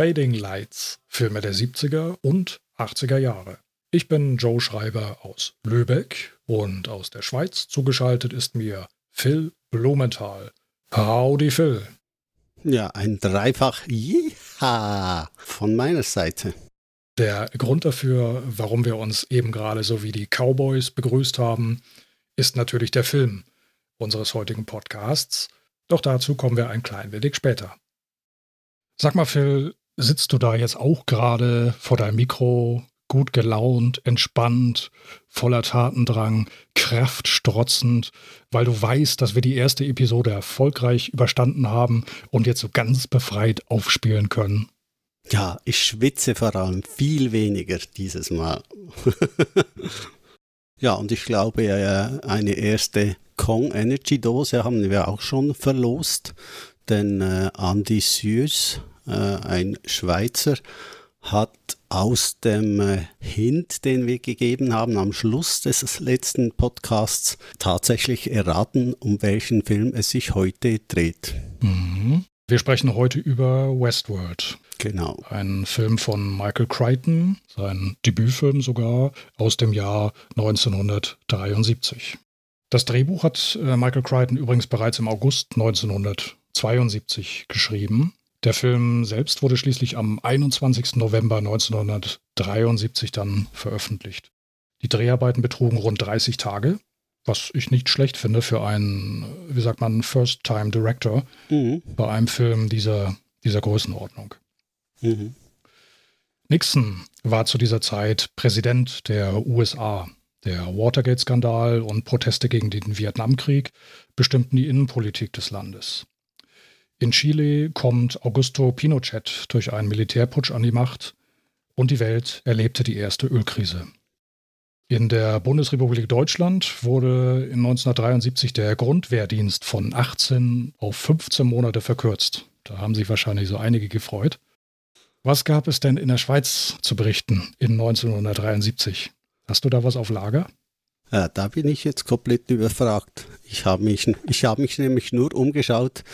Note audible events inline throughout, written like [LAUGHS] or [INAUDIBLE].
Fading Lights, Filme der 70er und 80er Jahre. Ich bin Joe Schreiber aus Lübeck und aus der Schweiz zugeschaltet ist mir Phil Blumenthal. Howdy Phil. Ja, ein dreifach Jiha von meiner Seite. Der Grund dafür, warum wir uns eben gerade so wie die Cowboys begrüßt haben, ist natürlich der Film unseres heutigen Podcasts. Doch dazu kommen wir ein klein wenig später. Sag mal, Phil, sitzt du da jetzt auch gerade vor deinem Mikro, gut gelaunt, entspannt, voller Tatendrang, kraftstrotzend, weil du weißt, dass wir die erste Episode erfolgreich überstanden haben und jetzt so ganz befreit aufspielen können? Ja, ich schwitze vor allem viel weniger dieses Mal. [LAUGHS] ja, und ich glaube, eine erste Kong Energy Dose haben wir auch schon verlost, denn äh, Andy Süß, äh, ein Schweizer, hat aus dem äh, Hint, den wir gegeben haben am Schluss des letzten Podcasts, tatsächlich erraten, um welchen Film es sich heute dreht. Mhm. Wir sprechen heute über Westworld. Genau. Ein Film von Michael Crichton, sein Debütfilm sogar, aus dem Jahr 1973. Das Drehbuch hat äh, Michael Crichton übrigens bereits im August 1972 geschrieben. Der Film selbst wurde schließlich am 21. November 1973 dann veröffentlicht. Die Dreharbeiten betrugen rund 30 Tage, was ich nicht schlecht finde für einen, wie sagt man, First-Time-Director mhm. bei einem Film dieser, dieser Größenordnung. Mhm. Nixon war zu dieser Zeit Präsident der USA. Der Watergate-Skandal und Proteste gegen den Vietnamkrieg bestimmten die Innenpolitik des Landes. In Chile kommt Augusto Pinochet durch einen Militärputsch an die Macht und die Welt erlebte die erste Ölkrise. In der Bundesrepublik Deutschland wurde in 1973 der Grundwehrdienst von 18 auf 15 Monate verkürzt. Da haben sich wahrscheinlich so einige gefreut. Was gab es denn in der Schweiz zu berichten in 1973? Hast du da was auf Lager? Ja, da bin ich jetzt komplett überfragt. Ich habe mich, ich habe mich nämlich nur umgeschaut,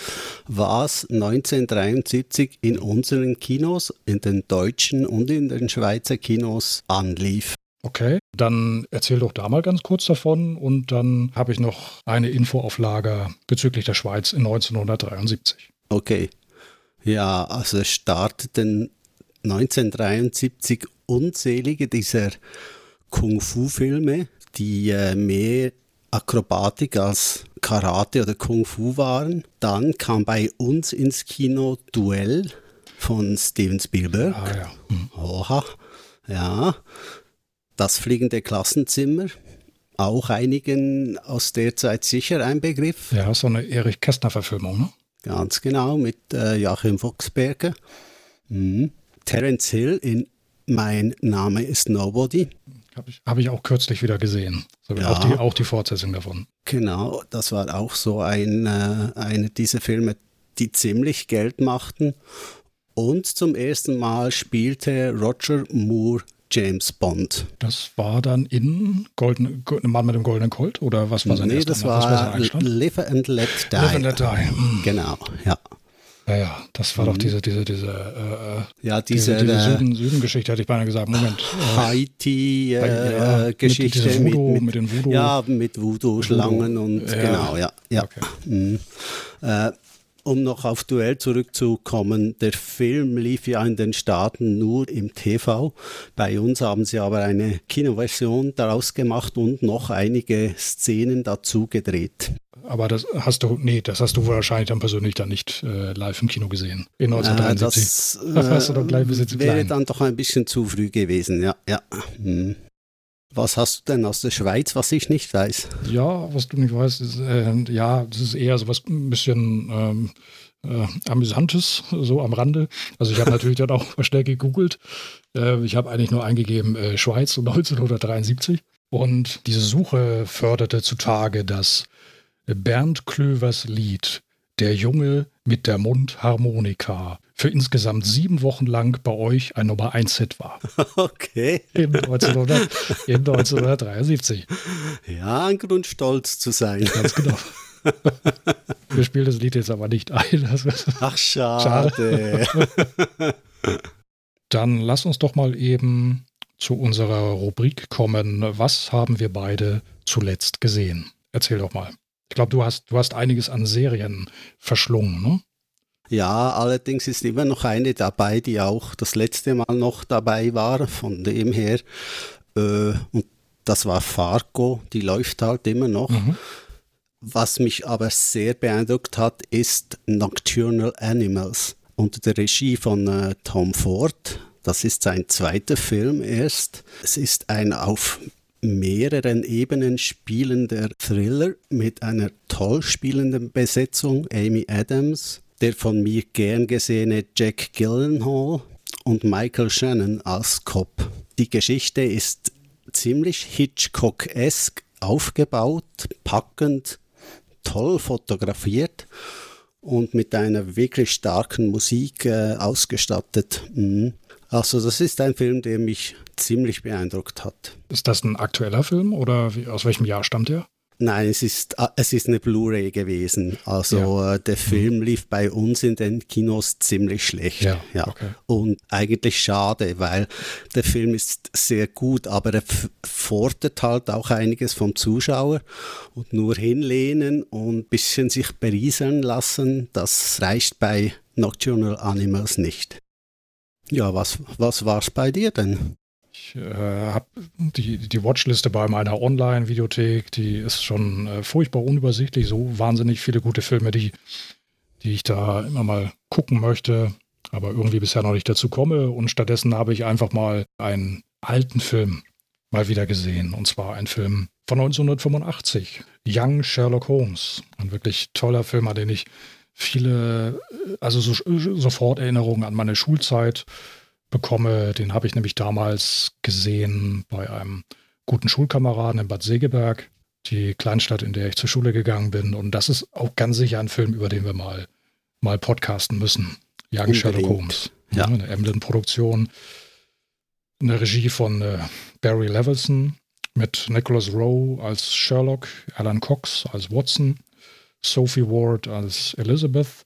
was 1973 in unseren Kinos, in den deutschen und in den Schweizer Kinos anlief. Okay, dann erzähl doch da mal ganz kurz davon und dann habe ich noch eine Info auf Lager bezüglich der Schweiz in 1973. Okay. Ja, also es starteten 1973 unzählige dieser Kung-Fu-Filme, die äh, mehr Akrobatik als Karate oder Kung-Fu waren. Dann kam bei uns ins Kino Duell von Steven Spielberg. Ah, ja. Hm. Oha, ja. Das fliegende Klassenzimmer. Auch einigen aus der Zeit sicher ein Begriff. Ja, so eine Erich Kästner-Verfilmung, ne? Ganz genau, mit äh, Joachim Fuchsberger. Mhm. Terence Hill in Mein Name ist Nobody. Habe ich, hab ich auch kürzlich wieder gesehen. So, ja. auch, die, auch die Fortsetzung davon. Genau, das war auch so ein, äh, eine dieser Filme, die ziemlich Geld machten. Und zum ersten Mal spielte Roger Moore James Bond. Das war dann in Golden, Mann mit dem goldenen Colt oder was war sein Nee, das war, das war Live and Let Die. Live and Let Die. Genau, ja. Ja, ja, das war mhm. doch diese, diese, diese, äh, äh ja, diese, diese, diese Süden, Süden-Geschichte, hätte ich beinahe gesagt. Moment. Äh, Haiti-Geschichte. Äh, mit, mit, mit, den Voodoo. Ja, mit Voodoo-Schlangen und ja. genau, ja. ja. Okay. Mhm. Äh, um noch auf Duell zurückzukommen, der Film lief ja in den Staaten nur im TV. Bei uns haben sie aber eine Kinoversion daraus gemacht und noch einige Szenen dazu gedreht. Aber das hast du, nee, das hast du wahrscheinlich dann persönlich dann nicht äh, live im Kino gesehen. In 1973. [LAUGHS] Äh, das, das gleich wäre dann doch ein bisschen zu früh gewesen, ja. ja. Hm. Was hast du denn aus der Schweiz, was ich nicht weiß? Ja, was du nicht weißt, ist, äh, ja, das ist eher so was ein bisschen ähm, äh, Amüsantes, so am Rande. Also ich habe natürlich dann auch schnell gegoogelt. Äh, ich habe eigentlich nur eingegeben äh, Schweiz [LAUGHS] 1973. Und diese Suche förderte zutage, dass Bernd Klövers Lied Der Junge mit der Mundharmonika für insgesamt sieben Wochen lang bei euch ein Nummer 1 Hit war. [LAUGHS] Okay. In, 1900, in 1973. Ja, ein Grund stolz zu sein. Ganz genau. [LAUGHS] Wir spielen das Lied jetzt aber nicht ein. Ach, schade. schade. Dann lass uns doch mal eben zu unserer Rubrik kommen. Was haben wir beide zuletzt gesehen? Erzähl doch mal. Ich glaube, du hast, du hast einiges an Serien verschlungen, ne? Ja, allerdings ist immer noch eine dabei, die auch das letzte Mal noch dabei war. Von dem her, äh, und das war Fargo, die läuft halt immer noch. Mhm. Was mich aber sehr beeindruckt hat, ist Nocturnal Animals unter der Regie von äh, Tom Ford. Das ist sein zweiter Film erst. Es ist ein auf mehreren Ebenen spielender Thriller mit einer toll spielenden Besetzung. Amy Adams, der von mir gern gesehene Jack Gyllenhaal und Michael Shannon als Cop. Die Geschichte ist ziemlich Hitchcock-esque aufgebaut, packend, toll fotografiert und mit einer wirklich starken Musik äh, ausgestattet. Mhm. Also das ist ein Film, der mich ziemlich beeindruckt hat. Ist das ein aktueller Film oder wie, aus welchem Jahr stammt er? Nein, es ist, ah, es ist eine Blu-ray gewesen. Also ja. Äh, der Film lief bei uns in den Kinos ziemlich schlecht. Ja, ja. Okay. Und eigentlich schade, weil der Film ist sehr gut, aber er fordert halt auch einiges vom Zuschauer. Und nur hinlehnen und ein bisschen sich berieseln lassen, das reicht bei Nocturnal Animals nicht. Ja, was, was war es bei dir denn? Ich äh, habe die, die Watchliste bei meiner Online-Videothek, die ist schon äh, furchtbar unübersichtlich. So wahnsinnig viele gute Filme, die, die ich da immer mal gucken möchte, aber irgendwie bisher noch nicht dazu komme. Und stattdessen habe ich einfach mal einen alten Film mal wieder gesehen. Und zwar ein Film von 1985, Young Sherlock Holmes. Ein wirklich toller Film, an den ich viele, also so, sofort Erinnerungen an meine Schulzeit bekomme. Den habe ich nämlich damals gesehen bei einem guten Schulkameraden in Bad Segeberg, die Kleinstadt, in der ich zur Schule gegangen bin. Und das ist auch ganz sicher ein Film, über den wir mal, mal podcasten müssen. Young Sherlock Holmes. Ja. Eine Emblem-Produktion. Eine Regie von äh, Barry Levinson mit Nicholas Rowe als Sherlock, Alan Cox als Watson, Sophie Ward als Elizabeth,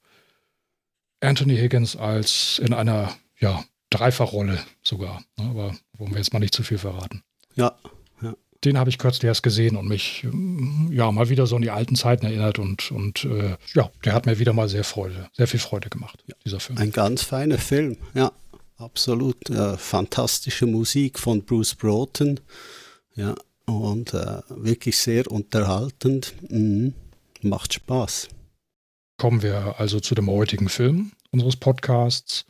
Anthony Higgins als in einer ja, Dreifachrolle sogar. Ne? Aber wollen wir jetzt mal nicht zu viel verraten. Ja. ja. Den habe ich kürzlich erst gesehen und mich mm, ja mal wieder so an die alten Zeiten erinnert und, und äh, ja, der hat mir wieder mal sehr Freude, sehr viel Freude gemacht, ja. dieser Film. Ein ganz feiner Film, ja, absolut. Äh, fantastische Musik von Bruce Broughton, ja, und äh, wirklich sehr unterhaltend. Mhm. Macht Spaß. Kommen wir also zu dem heutigen Film unseres Podcasts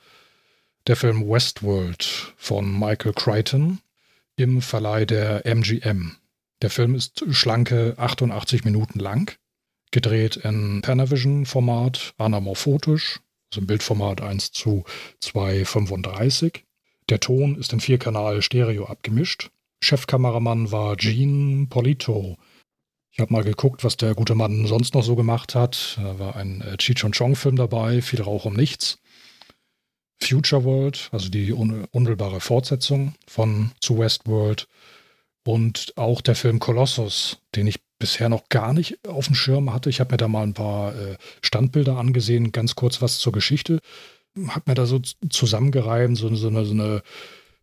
der Film Westworld von Michael Crichton im Verleih der MGM. Der Film ist schlanke 88 Minuten lang, gedreht in Panavision-Format, anamorphotisch, also im Bildformat 1 zu 2,35. Der Ton ist in Vierkanal Stereo abgemischt. Chefkameramann war Gene Polito. Ich habe mal geguckt, was der gute Mann sonst noch so gemacht hat. Da war ein äh, Cheech und Chong-Film dabei, viel Rauch um nichts. Future World, also die unmittelbare Fortsetzung von zu Westworld und auch der Film Colossus, den ich bisher noch gar nicht auf dem Schirm hatte. Ich habe mir da mal ein paar äh, Standbilder angesehen, ganz kurz was zur Geschichte. Habe mir da so zusammengereimt, so, so, eine, so eine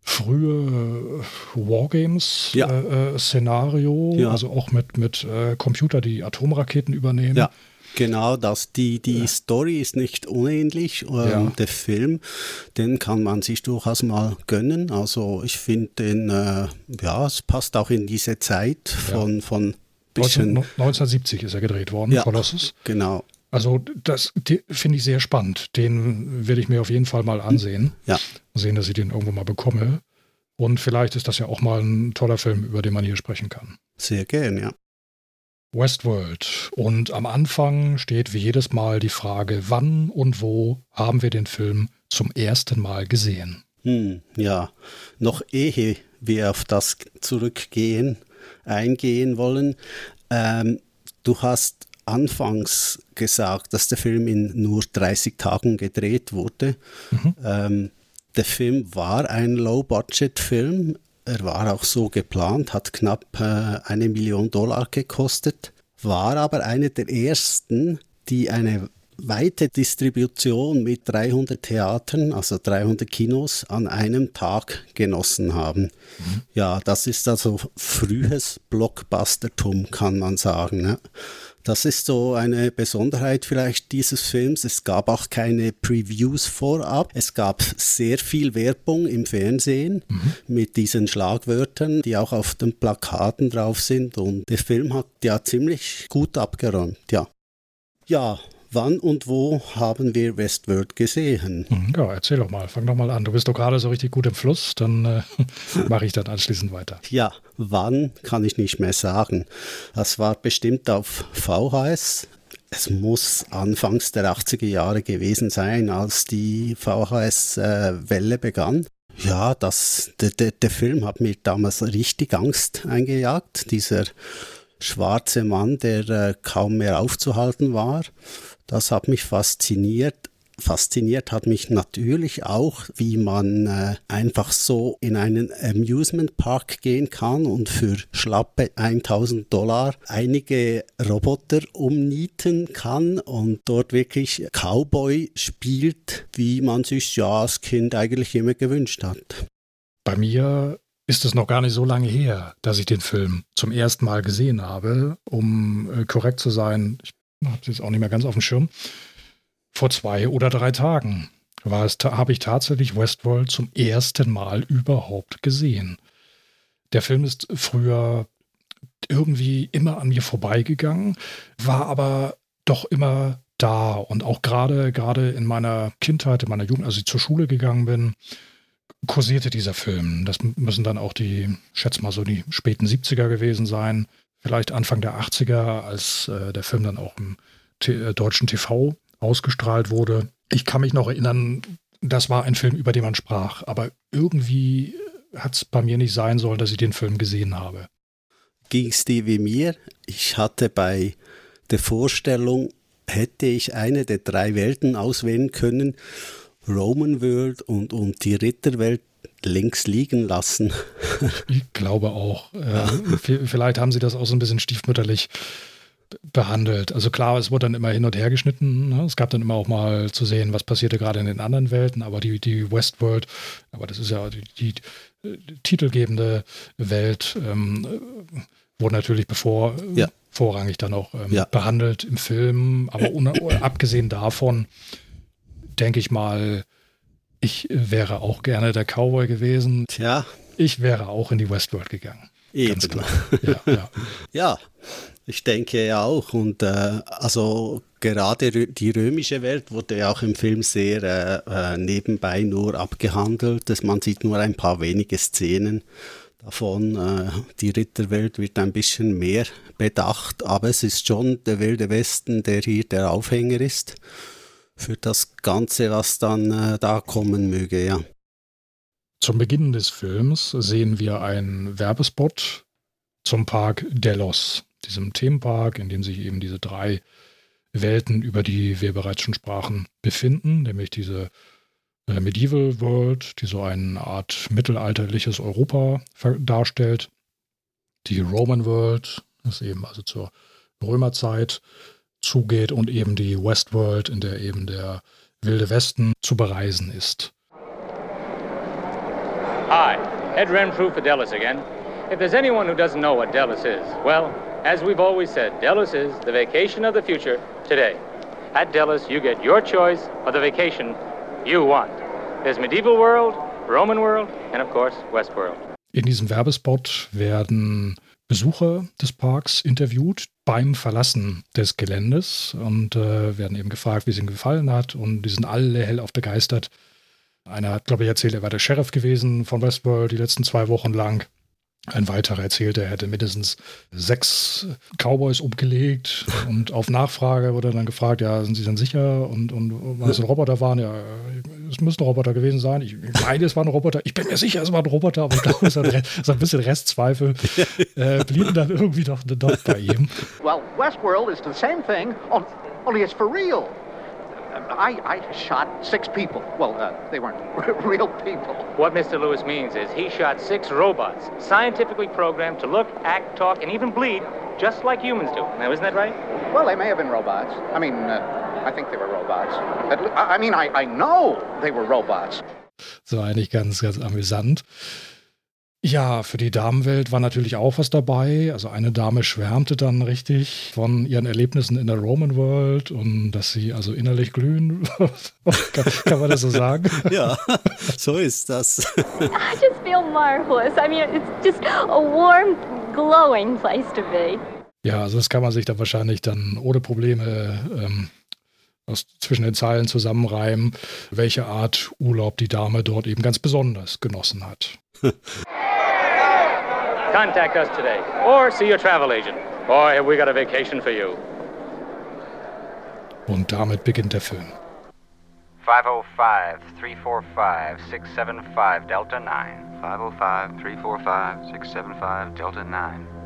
frühe äh, Wargames-Szenario, ja. äh, ja. also auch mit, mit äh, Computer, die Atomraketen übernehmen. Ja. Genau, das, die, die ja. Story ist nicht unähnlich. Ähm, ja. Der Film, den kann man sich durchaus mal gönnen. Also ich finde den, äh, ja, es passt auch in diese Zeit von, ja. von bisschen 1970 ist er gedreht worden, ja, Colossus. Genau. Also das finde ich sehr spannend. Den werde ich mir auf jeden Fall mal ansehen. Ja. Sehen, dass ich den irgendwo mal bekomme. Und vielleicht ist das ja auch mal ein toller Film, über den man hier sprechen kann. Sehr gern, ja. Westworld. Und am Anfang steht wie jedes Mal die Frage, wann und wo haben wir den Film zum ersten Mal gesehen? Hm, ja, noch ehe wir auf das zurückgehen, eingehen wollen. Ähm, du hast anfangs gesagt, dass der Film in nur 30 Tagen gedreht wurde. Mhm. Ähm, der Film war ein Low-Budget-Film. Er war auch so geplant, hat knapp äh, eine Million Dollar gekostet, war aber einer der ersten, die eine weite Distribution mit 300 Theatern, also 300 Kinos, an einem Tag genossen haben. Mhm. Ja, das ist also frühes Blockbustertum, kann man sagen. Ne? Das ist so eine Besonderheit vielleicht dieses Films. Es gab auch keine Previews vorab. Es gab sehr viel Werbung im Fernsehen mhm. mit diesen Schlagwörtern, die auch auf den Plakaten drauf sind. Und der Film hat ja ziemlich gut abgeräumt, ja. Ja, Wann und wo haben wir Westworld gesehen? Hm, ja, erzähl doch mal, fang doch mal an. Du bist doch gerade so richtig gut im Fluss, dann äh, [LAUGHS] mache ich dann anschließend weiter. Ja, wann kann ich nicht mehr sagen. Das war bestimmt auf VHS. Es muss anfangs der 80er Jahre gewesen sein, als die VHS-Welle äh, begann. Ja, das, der, der, der Film hat mir damals richtig Angst eingejagt. Dieser schwarze Mann, der äh, kaum mehr aufzuhalten war. Das hat mich fasziniert. Fasziniert hat mich natürlich auch, wie man äh, einfach so in einen Amusement Park gehen kann und für schlappe 1000 Dollar einige Roboter umnieten kann und dort wirklich Cowboy spielt, wie man sich ja als Kind eigentlich immer gewünscht hat. Bei mir ist es noch gar nicht so lange her, dass ich den Film zum ersten Mal gesehen habe. Um äh, korrekt zu sein, ich habe es jetzt auch nicht mehr ganz auf dem Schirm, vor zwei oder drei Tagen habe ich tatsächlich Westworld zum ersten Mal überhaupt gesehen. Der Film ist früher irgendwie immer an mir vorbeigegangen, war aber doch immer da und auch gerade gerade in meiner Kindheit, in meiner Jugend, als ich zur Schule gegangen bin, kursierte dieser Film. Das müssen dann auch die, schätze mal so die späten 70er gewesen sein vielleicht Anfang der 80er, als äh, der Film dann auch im äh, deutschen TV ausgestrahlt wurde. Ich kann mich noch erinnern, das war ein Film, über den man sprach, aber irgendwie hat es bei mir nicht sein sollen, dass ich den Film gesehen habe. Ging es dir wie mir? Ich hatte bei der Vorstellung, hätte ich eine der drei Welten auswählen können, Roman World und, und die Ritterwelt links liegen lassen. [LAUGHS] ich glaube auch. Äh, vielleicht haben sie das auch so ein bisschen stiefmütterlich behandelt. Also klar, es wurde dann immer hin und her geschnitten. Ne? Es gab dann immer auch mal zu sehen, was passierte gerade in den anderen Welten, aber die, die Westworld, aber das ist ja die, die, die titelgebende Welt, ähm, wurde natürlich bevor ja. vorrangig dann auch ähm, ja. behandelt im Film. Aber abgesehen davon, denke ich mal, ich wäre auch gerne der Cowboy gewesen. Tja. Ich wäre auch in die Westworld gegangen. Eben. Ganz klar. [LAUGHS] Ja, ja. ja, ich denke ja auch. Und äh, also gerade die römische Welt wurde ja auch im Film sehr äh, äh, nebenbei nur abgehandelt. Dass man sieht nur ein paar wenige Szenen davon. Äh, die Ritterwelt wird ein bisschen mehr bedacht, aber es ist schon der wilde Westen, der hier der Aufhänger ist für das Ganze, was dann äh, da kommen möge, ja. Zum Beginn des Films sehen wir einen Werbespot zum Park Delos, diesem Themenpark, in dem sich eben diese drei Welten, über die wir bereits schon sprachen, befinden, nämlich diese äh, Medieval World, die so eine Art mittelalterliches Europa darstellt, die Roman World, das eben also zur Römerzeit zugeht und eben die Westworld, in der eben der wilde Westen zu bereisen ist. Hi, Ed Renfrew for Delos again. If there's anyone who doesn't know what Delos is, well, as we've always said, Delos is the vacation of the future today. At Delos, you get your choice of the vacation you want. There's medieval world, Roman world, and of course, Westworld. In diesem Werbespot werden Besucher des Parks interviewt beim Verlassen des Geländes und äh, werden eben gefragt, wie es ihnen gefallen hat. Und die sind alle hellauf begeistert. Einer hat, glaube ich, erzählt, er war der Sheriff gewesen von Westworld die letzten zwei Wochen lang. Ein weiterer erzählte, er hätte mindestens sechs Cowboys umgelegt und auf Nachfrage wurde dann gefragt, ja, sind Sie denn sicher und, und was ein Roboter waren? Ja, es müssen Roboter gewesen sein. Ich meine, es waren Roboter. Ich bin mir sicher, es waren Roboter, aber ich glaube, so ein, bisschen Restzweifel äh, blieben dann irgendwie doch, doch bei ihm. Well, Westworld is the same thing, only it's for real. I, I shot six people. Well, uh, they weren't [LAUGHS] real people. What Mr. Lewis means is he shot six robots, scientifically programmed to look, act, talk, and even bleed just like humans do. Now, isn't that right? Well, they may have been robots. I mean, uh, I think they were robots. I mean, I, I know they were robots. So eigentlich ganz, ganz amüsant. Ja, für die Damenwelt war natürlich auch was dabei. Also eine Dame schwärmte dann richtig von ihren Erlebnissen in der Roman World und dass sie also innerlich glühen. [LAUGHS] kann, kann, man das so sagen? [LAUGHS] Ja, so ist das. I just feel marvelous. I mean, it's just a warm, glowing place to be. Ja, also das kann man sich da wahrscheinlich dann ohne Probleme ähm, aus, zwischen den Zeilen zusammenreimen, welche Art Urlaub die Dame dort eben ganz besonders genossen hat. [LAUGHS] Contact us today or see your travel agent. Boy, have we got a vacation for you. Und damit beginnt der Film. 505 345 675 Delta 9. 505 345 675 Delta 9.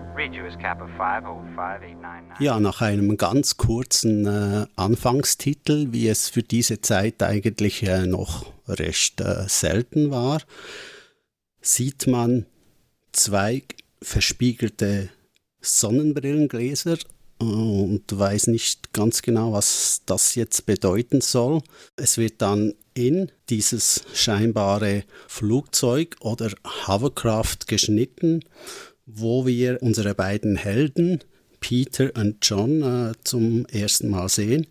Ja, nach einem ganz kurzen äh, Anfangstitel, wie es für diese Zeit eigentlich äh, noch recht äh, selten war, sieht man zwei verspiegelte Sonnenbrillengläser und weiß nicht ganz genau, was das jetzt bedeuten soll. Es wird dann in dieses scheinbare Flugzeug oder Hovercraft geschnitten, wo wir unsere beiden Helden, Peter und John, äh, zum ersten Mal sehen,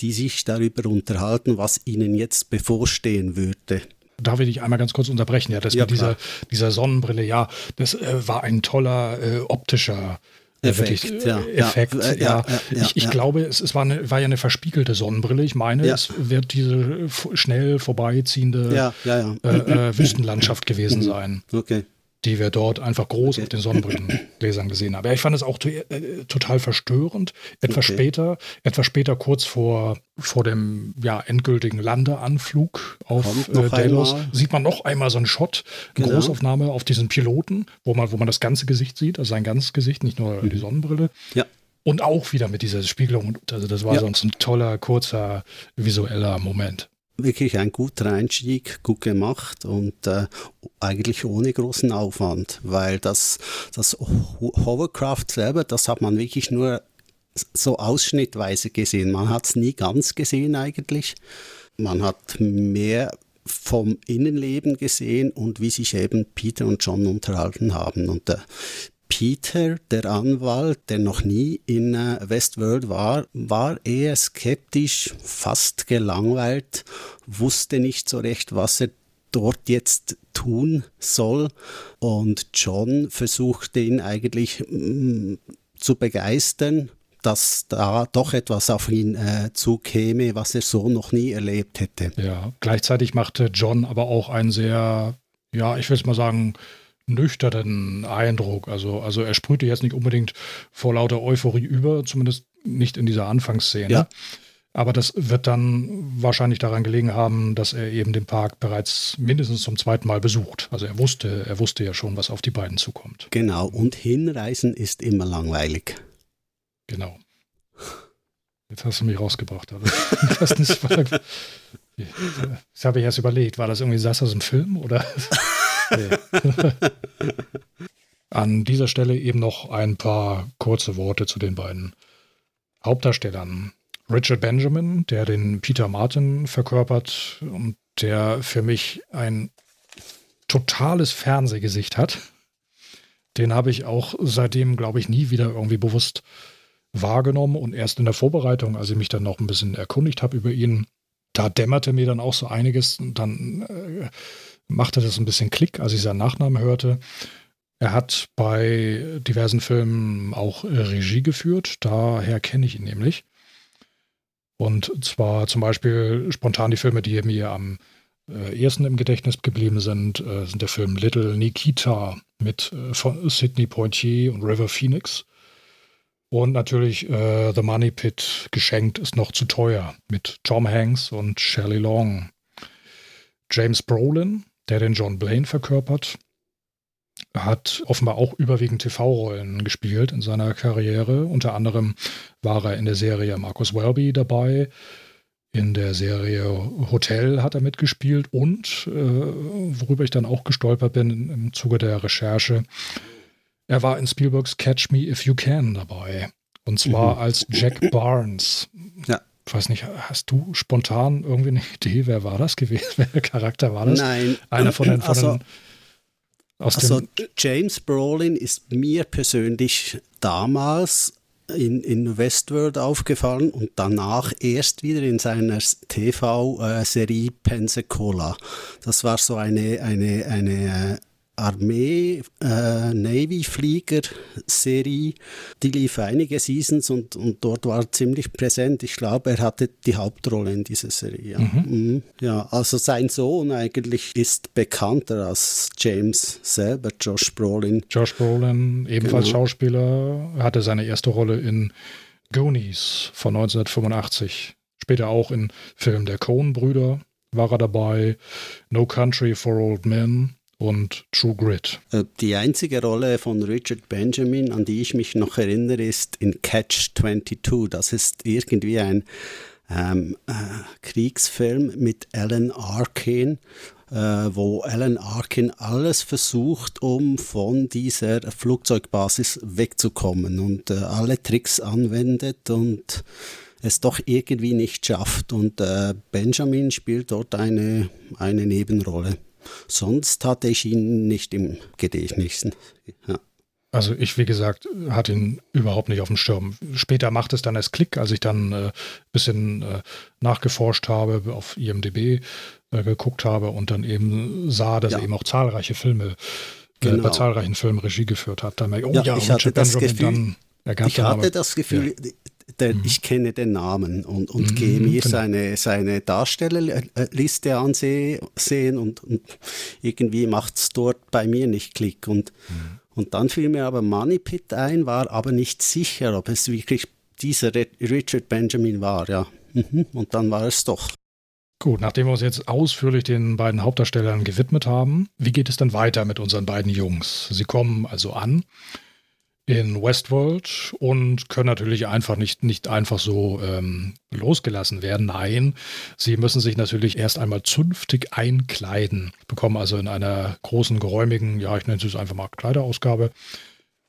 die sich darüber unterhalten, was ihnen jetzt bevorstehen würde. Darf ich dich einmal ganz kurz unterbrechen? Ja, das ja, mit dieser, dieser Sonnenbrille, ja, das äh, war ein toller äh, optischer äh, Effekt, wirklich, ja, Effekt, ja, ja, ja ich, ich glaube, es, es war, eine, war ja eine verspiegelte Sonnenbrille. Ich meine, es wird diese schnell vorbeiziehende äh, äh, Wüstenlandschaft gewesen sein. Okay die wir dort einfach groß auf den Sonnenbrillengläsern gesehen haben. Ja, ich fand es auch äh, total verstörend. Etwas okay. später, etwas später, kurz vor, vor dem ja, endgültigen Landeanflug auf äh, Delos, sieht man noch einmal so einen Shot, genau. Großaufnahme auf diesen Piloten, wo man, wo man das ganze Gesicht sieht, also sein ganzes Gesicht, nicht nur mhm. die Sonnenbrille. Ja. Und auch wieder mit dieser Spiegelung. Also das war ja. sonst ein toller, kurzer, visueller Moment wirklich ein guter Einstieg, gut gemacht und äh, eigentlich ohne großen Aufwand, weil das, das Hovercraft selber, das hat man wirklich nur so ausschnittweise gesehen. Man hat es nie ganz gesehen eigentlich. Man hat mehr vom Innenleben gesehen und wie sich eben Peter und John unterhalten haben. Und äh, Peter, der Anwalt, der noch nie in äh, Westworld war, war eher skeptisch, fast gelangweilt, wusste nicht so recht, was er dort jetzt tun soll. Und John versuchte ihn eigentlich mm, zu begeistern, dass da doch etwas auf ihn äh, zukäme, was er so noch nie erlebt hätte. Ja, gleichzeitig machte John aber auch einen sehr, ja, ich will es mal sagen, nüchternen Eindruck. Also, also er sprühte jetzt nicht unbedingt vor lauter Euphorie über, zumindest nicht in dieser Anfangsszene. Ja. Aber das wird dann wahrscheinlich daran gelegen haben, dass er eben den Park bereits mindestens zum zweiten Mal besucht. Also er wusste, er wusste ja schon, was auf die beiden zukommt. Genau, und hinreisen ist immer langweilig. Genau. Jetzt hast du mich rausgebracht. [LAUGHS] das, das, [LAUGHS] war, das habe ich erst überlegt. War das irgendwie Sass aus dem Film oder? [LAUGHS] An dieser Stelle eben noch ein paar kurze Worte zu den beiden Hauptdarstellern. Richard Benjamin, der den Peter Martin verkörpert und der für mich ein totales Fernsehgesicht hat. Den habe ich auch seitdem, glaube ich, nie wieder irgendwie bewusst wahrgenommen und erst in der Vorbereitung, als ich mich dann noch ein bisschen erkundigt habe über ihn, da dämmerte mir dann auch so einiges. Und dann äh, machte das ein bisschen Klick, als ich seinen Nachnamen hörte. Er hat bei diversen Filmen auch Regie geführt, daher kenne ich ihn nämlich. Und zwar zum Beispiel spontan die Filme, die mir am äh, ersten im Gedächtnis geblieben sind, äh, sind der Film Little Nikita mit äh, von Sidney Poitier und River Phoenix. Und natürlich äh, The Money Pit geschenkt ist noch zu teuer mit Tom Hanks und Shelley Long. James Brolin der den John Blaine verkörpert, hat offenbar auch überwiegend TV-Rollen gespielt in seiner Karriere. Unter anderem war er in der Serie Marcus Welby dabei. In der Serie Hotel hat er mitgespielt und, äh, worüber ich dann auch gestolpert bin im Zuge der Recherche, er war in Spielbergs Catch Me If You Can dabei. Und zwar mhm. als Jack Barnes. Ja, Ich weiß nicht, hast du spontan irgendwie eine [LAUGHS] Idee, wer war das gewesen? [LAUGHS] Welcher Charakter war das? Nein. Einer von den, von also, den aus also James Brolin ist mir persönlich damals in, in Westworld aufgefallen und danach erst wieder in seiner TV-Serie Pensacola. Das war so eine, eine, eine äh, Armee, äh, die lief einige Seasons und, und dort war er ziemlich präsent. Ich glaube, er hatte die Hauptrolle in dieser Serie. Ja. Mhm. Mhm. ja, also sein Sohn eigentlich ist bekannter als James selber, Josh Brolin. Josh Brolin, ebenfalls Genau. Schauspieler, hatte seine erste Rolle in Goonies von 1985. Später auch in Filmen der Coen-Brüder war er dabei, No Country for Old Men und True Grit. Äh, Die einzige Rolle von Richard Benjamin, an die ich mich noch erinnere, ist in Catch 22. Das ist irgendwie ein ähm, äh, Kriegsfilm mit Alan Arkin, äh, wo Alan Arkin alles versucht, um von dieser Flugzeugbasis wegzukommen und äh, alle Tricks anwendet und es doch irgendwie nicht schafft. Und äh, Benjamin spielt dort eine, eine Nebenrolle. Sonst hatte ich ihn nicht im Gedächtnis. Ja. Also ich, wie gesagt, hatte ihn überhaupt nicht auf dem Schirm. Später macht es dann erst Klick, als ich dann ein äh, bisschen äh, nachgeforscht habe, auf IMDB äh, geguckt habe und dann eben sah, dass Ja. er eben auch zahlreiche Filme, äh, Genau. bei zahlreichen Filmen Regie geführt hat. Dann merke ich, oh Ja, ja, ich hatte das Benjamin, Gefühl- dann, Ich hatte das Gefühl, der, ich kenne den Namen und, und Mhm, gehe mir genau. seine, seine Darstellerliste ansehen und, und irgendwie macht es dort bei mir nicht Klick. Und, Mhm. und dann fiel mir aber Money Pit ein, war aber nicht sicher, ob es wirklich dieser Richard Benjamin war. Ja. Mhm. Und dann war es doch. Gut, nachdem wir uns jetzt ausführlich den beiden Hauptdarstellern gewidmet haben, wie geht es dann weiter mit unseren beiden Jungs? Sie kommen also an in Westworld und können natürlich einfach nicht, nicht einfach so ähm, losgelassen werden. Nein, sie müssen sich natürlich erst einmal zünftig einkleiden, bekommen also in einer großen, geräumigen, ja, ich nenne es einfach mal Kleiderausgabe,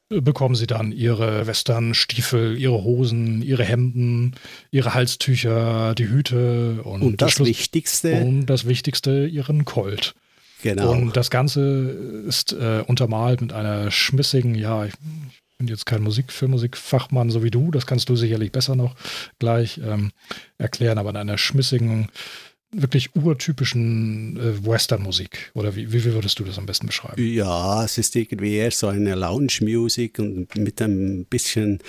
äh, bekommen sie dann ihre Westernstiefel, ihre Hosen, ihre Hemden, ihre Halstücher, die Hüte und, Und das Wichtigste, und das Wichtigste, ihren Colt. genau. Und das Ganze ist äh, untermalt mit einer schmissigen, ja, ich bin jetzt kein Musik, Filmmusikfachmann so wie du, das kannst du sicherlich besser noch gleich ähm, erklären, aber in einer schmissigen, wirklich urtypischen äh, Western-Musik. Oder wie, wie würdest du das am besten beschreiben? Ja, es ist irgendwie eher so eine Lounge-Music und mit ein bisschen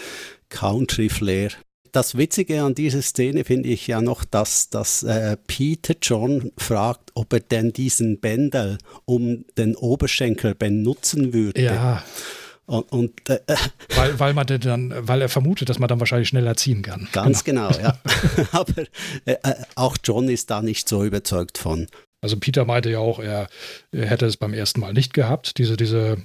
Country-Flair. Das Witzige an dieser Szene finde ich ja noch, dass, dass äh, Peter John fragt, ob er denn diesen Bändel um den Oberschenkel benutzen würde. Ja, Und, und äh, [LAUGHS] weil, weil man dann, weil er vermutet, dass man dann wahrscheinlich schneller ziehen kann. ganz genau, ja. [LAUGHS] [LAUGHS] Aber äh, äh, auch John ist da nicht so überzeugt von. Also Peter meinte ja auch, er, er hätte es beim ersten Mal nicht gehabt, diese, diese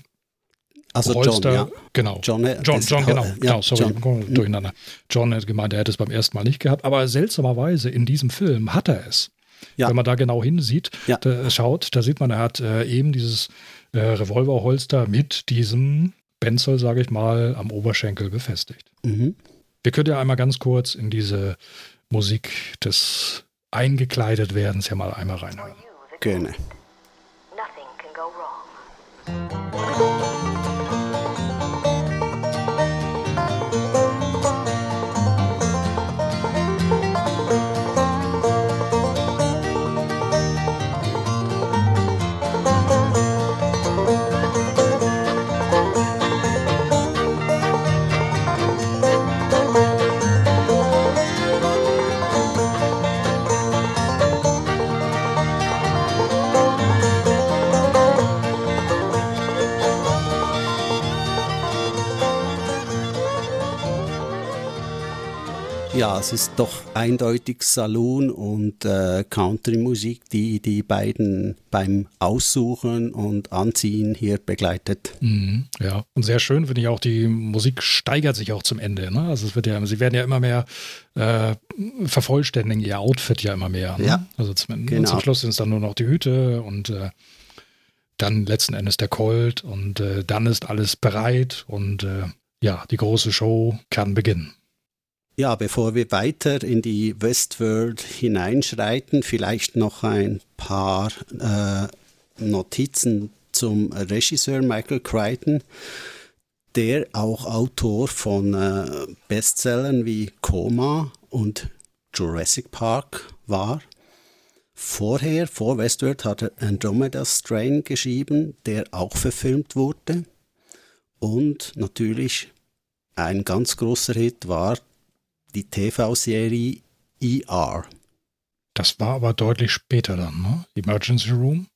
Also Polster, John, ja. genau. John, äh, John, John, genau, ja, genau, sorry, John. ich komme durcheinander. John hat gemeint, er hätte es beim ersten Mal nicht gehabt, aber seltsamerweise in diesem Film hat er es. Ja. Wenn man da genau hinsieht, Ja. da schaut, da sieht man, er hat äh, eben dieses äh, Revolverholster mit diesem Benzel, sage ich mal, am Oberschenkel befestigt. Mhm. Wir können ja einmal ganz kurz in diese Musik des Eingekleidet-Werdens ja mal einmal reinhören. Gerne. Nothing can go wrong. Ja, es ist doch eindeutig Saloon und äh, Country-Musik, die die beiden beim Aussuchen und Anziehen hier begleitet. Mhm, ja, und sehr schön finde ich auch, die Musik steigert sich auch zum Ende. Ne? Also es wird ja, sie werden ja immer mehr äh, vervollständigen ihr Outfit ja immer mehr. Ne? Ja, Also zum, genau. zum Schluss sind es dann nur noch die Hüte und äh, dann letzten Endes der Colt und äh, dann ist alles bereit und äh, ja, die große Show kann beginnen. Ja, bevor wir weiter in die Westworld hineinschreiten, vielleicht noch ein paar äh, Notizen zum Regisseur Michael Crichton, der auch Autor von äh, Bestsellern wie Coma und Jurassic Park war. Vorher, vor Westworld, hat er Andromeda Strain geschrieben, der auch verfilmt wurde. Und natürlich ein ganz großer Hit war die TV-Serie ER. Das war aber deutlich später dann, ne? Emergency Room?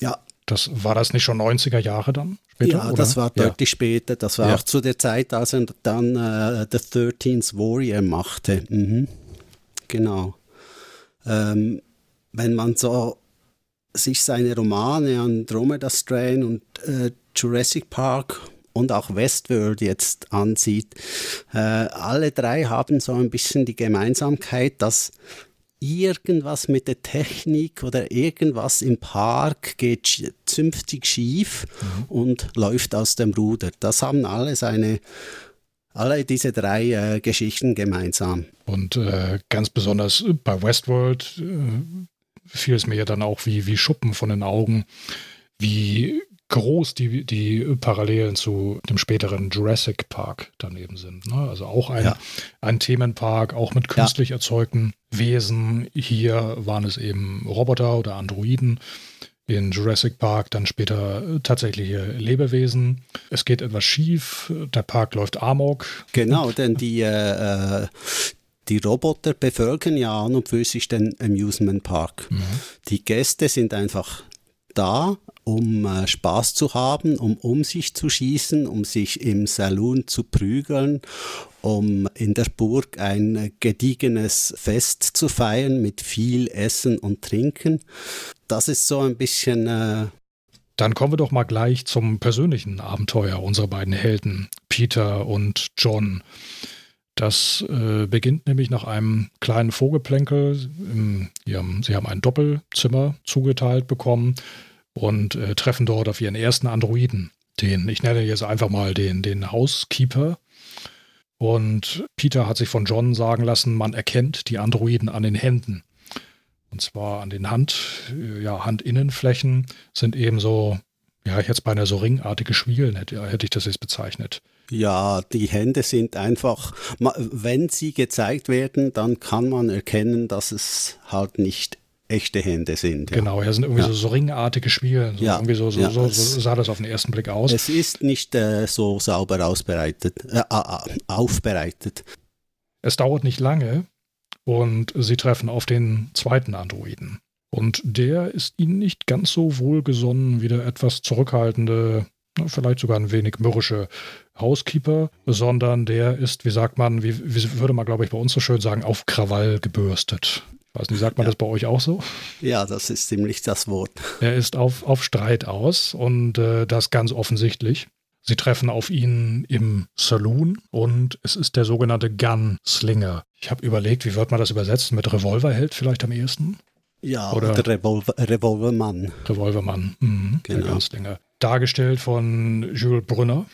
Ja. Das, war das nicht schon 90er Jahre dann? Später, ja, oder? das war deutlich ja. später. Das war ja. auch zu der Zeit, als er dann äh, The 13th Warrior machte. Mhm. Genau. Ähm, wenn man so sich seine Romane Andromeda Strain und äh, Jurassic Park und auch Westworld jetzt ansieht, äh, alle drei haben so ein bisschen die Gemeinsamkeit, dass irgendwas mit der Technik oder irgendwas im Park geht zünftig schief mhm. und läuft aus dem Ruder. Das haben alle seine alle diese drei äh, Geschichten gemeinsam. Und äh, ganz besonders bei Westworld äh, fiel es mir ja dann auch wie, wie Schuppen von den Augen, wie groß die, die Parallelen zu dem späteren Jurassic Park daneben sind. Ne? Also auch ein, ja. ein Themenpark, auch mit künstlich ja. erzeugten Wesen. Hier waren es eben Roboter oder Androiden. In Jurassic Park dann später tatsächliche Lebewesen. Es geht etwas schief, der Park läuft amok. Genau, denn die, äh, äh die Roboter bevölkern ja an und für sich den Amusement Park. Mhm. Die Gäste sind einfach da, um äh, Spaß zu haben, um um sich zu schießen, um sich im Saloon zu prügeln, um in der Burg ein gediegenes Fest zu feiern mit viel Essen und Trinken. Das ist so ein bisschen. Äh Dann kommen wir doch mal gleich zum persönlichen Abenteuer unserer beiden Helden, Peter und John. Das äh, beginnt nämlich nach einem kleinen Vogelplänkel. Im, haben, sie haben ein Doppelzimmer zugeteilt bekommen und äh, treffen dort auf ihren ersten Androiden, den, ich nenne jetzt einfach mal den, den Housekeeper. Und Peter hat sich von John sagen lassen, man erkennt die Androiden an den Händen. Und zwar an den Hand, äh, ja, Handinnenflächen sind eben so, ja, jetzt beinahe so ringartige Schwielen, hätte, hätte ich das jetzt bezeichnet. Ja, die Hände sind einfach, wenn sie gezeigt werden, dann kann man erkennen, dass es halt nicht echte Hände sind. Ja. Genau, ja, sind irgendwie ja. so, so, ringartige Spiele. So, ja. Irgendwie so, so, ja, so, so, sah das auf den ersten Blick aus. Es ist nicht äh, so sauber ausbereitet, äh, aufbereitet. Es dauert nicht lange und sie treffen auf den zweiten Androiden. Und der ist ihnen nicht ganz so wohlgesonnen wie der etwas zurückhaltende, vielleicht sogar ein wenig mürrische Housekeeper, sondern der ist, wie sagt man, wie, wie würde man, glaube ich, bei uns so schön sagen, auf Krawall gebürstet. Weiß nicht, sagt man ja. das bei euch auch so? Ja, das ist ziemlich das Wort. Er ist auf, auf Streit aus und äh, das ganz offensichtlich. Sie treffen auf ihn im Saloon und es ist der sogenannte Gunslinger. Ich habe überlegt, wie wird man das übersetzen? Mit Revolverheld vielleicht am ehesten? Ja, oder der Revolver, Revolvermann. Revolvermann, mhm, genau. der Gunslinger. Dargestellt von Jules Brunner.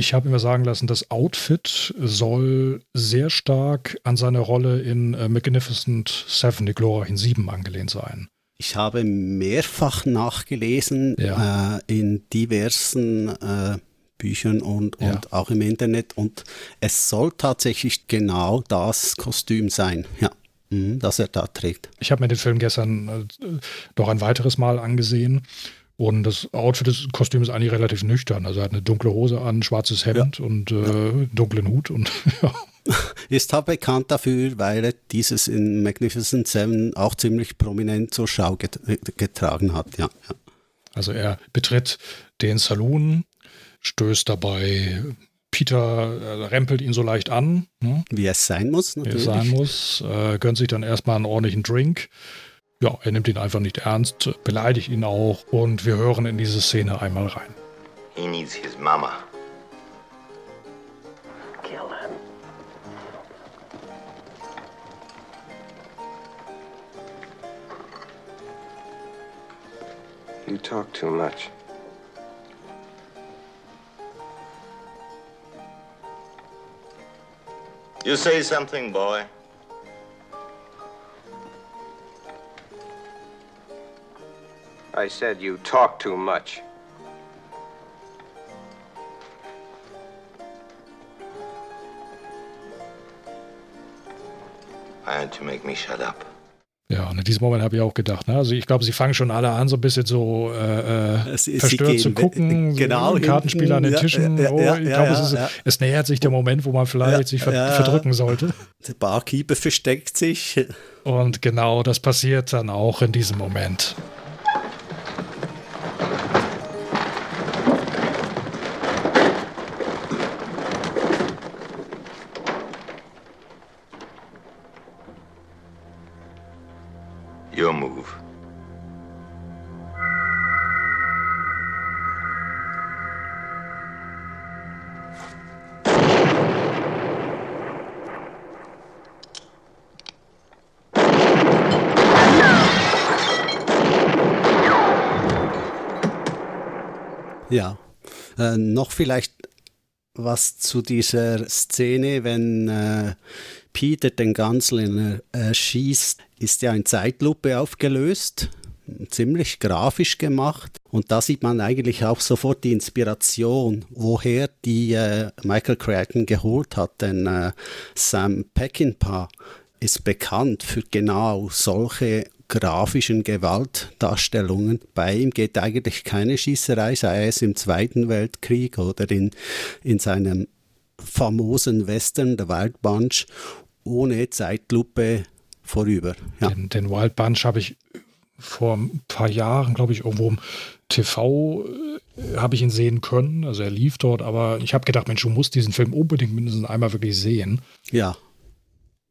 Ich habe mir sagen lassen, das Outfit soll sehr stark an seine Rolle in äh, Magnificent Seven, die glorreichen Sieben, angelehnt sein. Ich habe mehrfach nachgelesen ja. äh, in diversen äh, Büchern und, und ja. auch im Internet und es soll tatsächlich genau das Kostüm sein, ja, mhm, das er da trägt. Ich habe mir den Film gestern äh, noch ein weiteres Mal angesehen und das Outfit des Kostüms ist eigentlich relativ nüchtern. Also er hat eine dunkle Hose an, schwarzes Hemd ja. und äh, dunklen Hut und [LAUGHS] ja. [LAUGHS] Ist halt bekannt dafür, weil er dieses in Magnificent Seven auch ziemlich prominent zur Schau get getragen hat, ja. ja. Also er betritt den Saloon, stößt dabei Peter äh, rempelt ihn so leicht an. Ne? Wie es sein muss, natürlich. Wie es sein muss. Äh, gönnt sich dann erstmal einen ordentlichen Drink ja, er nimmt ihn einfach nicht ernst, beleidigt ihn auch und wir hören in diese Szene einmal rein. He needs his mama. Kill him. You talk too much. You say something, boy. I said you talk too much. I had to make me shut up. Ja, und in diesem Moment habe ich auch gedacht, ne? also ich glaube, sie fangen schon alle an, so ein bisschen so äh, Sie- sie verstört gehen zu gucken, genau, so Kartenspieler an den ja, Tischen. ja, oh, ja, ich glaube, ja, es, es nähert sich der Moment, wo man vielleicht Ja, sich ver ja. verdrücken sollte. Der Barkeeper versteckt sich. Und genau das passiert dann auch in diesem Moment. Your move. Ja. Äh, noch vielleicht was zu dieser Szene, wenn äh, Peter den Ganzlinger erschießt, ist ja in Zeitlupe aufgelöst, ziemlich grafisch gemacht. Und da sieht man eigentlich auch sofort die Inspiration, woher die äh, Michael Crichton geholt hat. Denn äh, Sam Peckinpah ist bekannt für genau solche grafischen Gewaltdarstellungen. Bei ihm geht eigentlich keine Schießerei, sei es im Zweiten Weltkrieg oder in, in seinem famosen Western, The Wild Bunch, ohne Zeitlupe vorüber. Ja. Den, den Wild Bunch habe ich vor ein paar Jahren, glaube ich, irgendwo im TV äh, habe ich ihn sehen können. Also er lief dort, aber ich habe gedacht, Mensch, du musst diesen Film unbedingt mindestens einmal wirklich sehen. ja,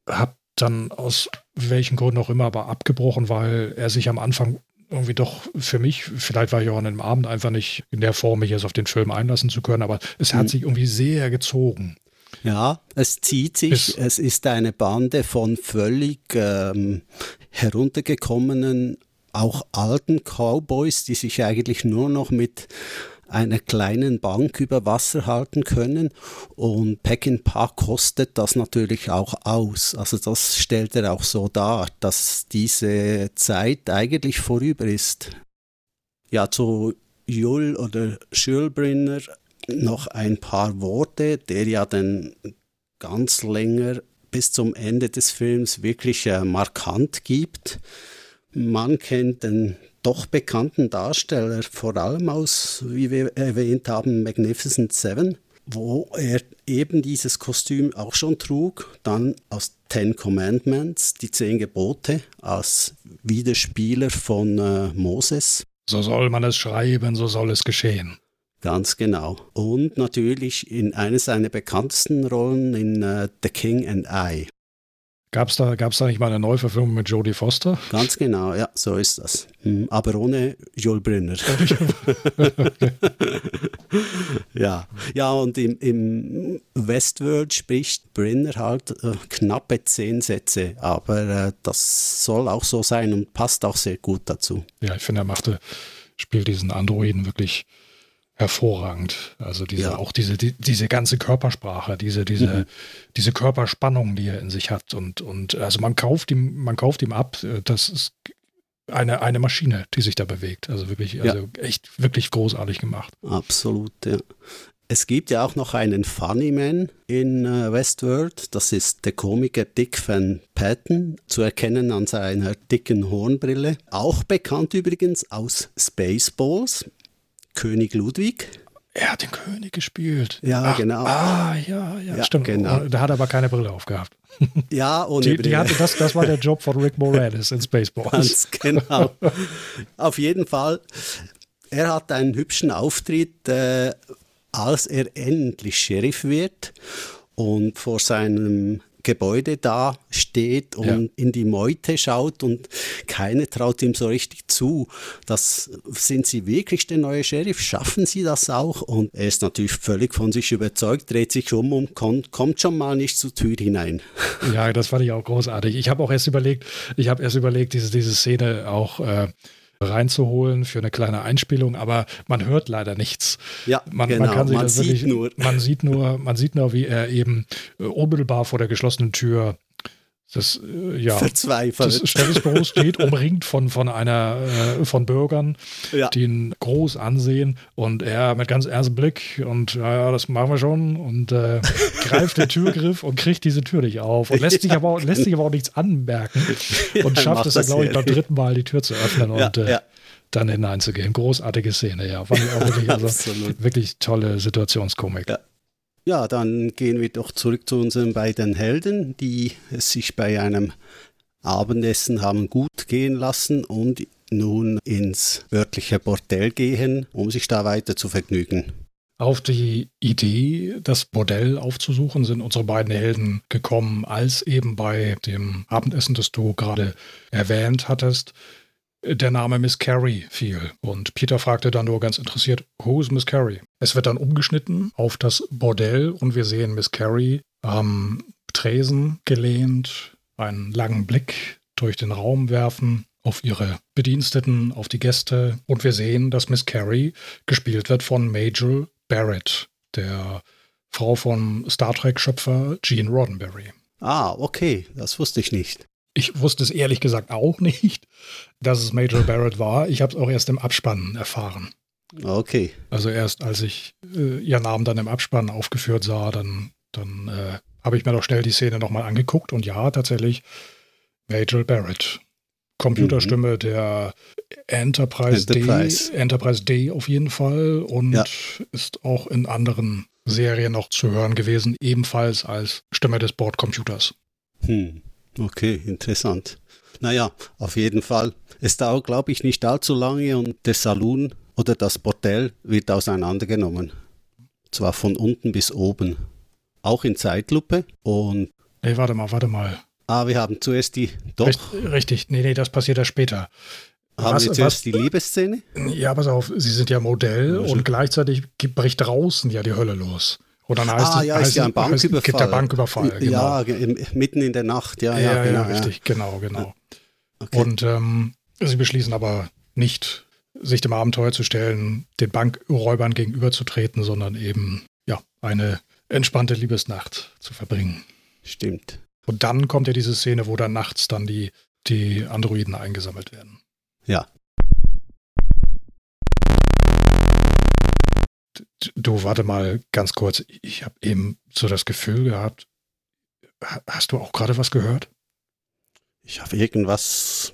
Hab dann aus welchen Gründen auch immer aber abgebrochen, weil er sich am Anfang irgendwie doch für mich, vielleicht war ich auch an einem Abend einfach nicht in der Form, mich jetzt auf den Film einlassen zu können, aber es hat sich irgendwie sehr gezogen. Ja, es zieht sich. Es ist eine Bande von völlig ähm, heruntergekommenen, auch alten Cowboys, die sich eigentlich nur noch mit einer kleinen Bank über Wasser halten können. Und Peckinpah kostet das natürlich auch aus. Also das stellt er auch so dar, dass diese Zeit eigentlich vorüber ist. Ja, zu Jul oder Schülbrinner noch ein paar Worte, der ja dann ganz länger bis zum Ende des Films wirklich äh, markant gibt. Man kennt den doch bekannten Darsteller vor allem aus, wie wir erwähnt haben, Magnificent Seven, wo er eben dieses Kostüm auch schon trug, dann aus Ten Commandments, die Zehn Gebote, als Widerspieler von äh, Moses. So soll man es schreiben, so soll es geschehen. Ganz genau. Und natürlich in einer seiner bekanntesten Rollen in äh, The King and I. Gab es da, gab's da nicht mal eine Neuverfilmung mit Jodie Foster? Ganz genau, ja, so ist das. Hm, Aber ohne Joel Brynner. [LAUGHS] [LAUGHS] ja. ja, und im, im Westworld spricht Brynner halt äh, knappe zehn Sätze, aber äh, das soll auch so sein und passt auch sehr gut dazu. Ja, ich finde, er machte, spielt diesen Androiden wirklich hervorragend. Also diese, Ja. auch diese, die, diese ganze Körpersprache, diese, diese, diese Körperspannung, die er in sich hat. Und, und also man kauft ihm, man kauft ihm ab, äh, das ist eine, eine Maschine, die sich da bewegt. Also wirklich, also echt wirklich großartig gemacht. Absolut, ja. Es gibt ja auch noch einen Funnyman in äh, Westworld. Das ist der Komiker Dick Van Patten, zu erkennen an seiner dicken Hornbrille. Auch bekannt übrigens aus Spaceballs. König Ludwig. Er hat den König gespielt. Ja, genau. Ah, ja, ja, Ja, stimmt. genau. Da hat er aber keine Brille aufgehabt. [LAUGHS] Ja, ohne Die, die hatte, das, das war der Job von Rick Moranis in Spaceballs. Ganz genau. Auf jeden Fall, er hat einen hübschen Auftritt, äh, als er endlich Sheriff wird und vor seinem Gebäude da steht und Ja. in die Meute schaut und keiner traut ihm so richtig zu. Das sind Sie wirklich der neue Sheriff? Schaffen Sie das auch? Und er ist natürlich völlig von sich überzeugt, dreht sich um und kommt, kommt schon mal nicht zur Tür hinein. Ja, das fand ich auch großartig. Ich habe auch erst überlegt, ich habe erst überlegt, diese, diese Szene auch äh, reinzuholen für eine kleine Einspielung, aber man hört leider nichts. Ja, man, genau. man kann sich Man das sieht wirklich, nur. man sieht nur, man sieht nur, wie er eben äh, unmittelbar vor der geschlossenen Tür das, äh, ja, Verzweifelt. das Stellungsbüro steht, umringt von, von einer, äh, von Bürgern, Ja. die ihn groß ansehen und er mit ganz ernstem Blick und ja, ja, das machen wir schon und äh, [LAUGHS] greift den Türgriff und kriegt diese Tür nicht auf und lässt sich aber, auch- lässt sich aber auch nichts anmerken und Ja, schafft es dann, glaube ich, ja. beim dritten Mal die Tür zu öffnen Ja, und äh, ja. dann hineinzugehen. Großartige Szene, ja. Fand ich auch wirklich, [LAUGHS] also wirklich tolle Situationskomik. Ja. Ja, dann gehen wir doch zurück zu unseren beiden Helden, die es sich bei einem Abendessen haben gut gehen lassen und nun ins örtliche Bordell gehen, um sich da weiter zu vergnügen. Auf die Idee, das Bordell aufzusuchen, sind unsere beiden Helden gekommen, als eben bei dem Abendessen, das du gerade erwähnt hattest, der Name Miss Carey fiel. Und Peter fragte dann nur ganz interessiert, who is Miss Carey? Es wird dann umgeschnitten auf das Bordell und wir sehen Miss Carey am Tresen gelehnt, einen langen Blick durch den Raum werfen auf ihre Bediensteten, auf die Gäste und wir sehen, dass Miss Carey gespielt wird von Major Barrett, der Frau von Star Trek-Schöpfer Gene Roddenberry. Ah, okay, das wusste ich nicht. Ich wusste es ehrlich gesagt auch [LAUGHS] nicht, dass es Major Barrett war. Ich habe es auch erst im Abspann erfahren. Okay, Also erst als ich äh, ihren Namen dann im Abspann aufgeführt sah, dann, dann äh, habe ich mir doch schnell die Szene nochmal angeguckt und ja, tatsächlich Major Barrett. Computerstimme der Enterprise, Enterprise. D, Enterprise D auf jeden Fall und Ja. ist auch in anderen Serien noch zu hören gewesen, ebenfalls als Stimme des Bordcomputers. hm. Okay, interessant. Naja, auf jeden Fall. Es dauert, glaube ich, nicht allzu lange und der Saloon oder das Bordell wird auseinandergenommen. Zwar von unten bis oben. Auch in Zeitlupe und Nee, warte mal, warte mal. Ah, wir haben zuerst die. Doch, Richt- Richtig, nee, nee, das passiert ja später. haben was- wir zuerst die Liebesszene? Ja, pass auf, Sie sind ja Modell Also- und gleichzeitig bricht draußen ja die Hölle los. Und dann heißt ah, es, ja, heißt, ist ja ein Banküberfall. gibt der Banküberfall, genau. Ja, mitten in der Nacht, ja, ja, ja, genau. richtig, genau, genau. Okay. Und ähm, sie beschließen aber nicht, sich dem Abenteuer zu stellen, den Bankräubern gegenüberzutreten, sondern eben ja eine entspannte Liebesnacht zu verbringen. Stimmt. Und dann kommt ja diese Szene, wo dann nachts dann die, die Androiden eingesammelt werden. Ja. Du, warte mal ganz kurz. Ich habe eben so das Gefühl gehabt, ha- hast du auch gerade was gehört? Ich habe irgendwas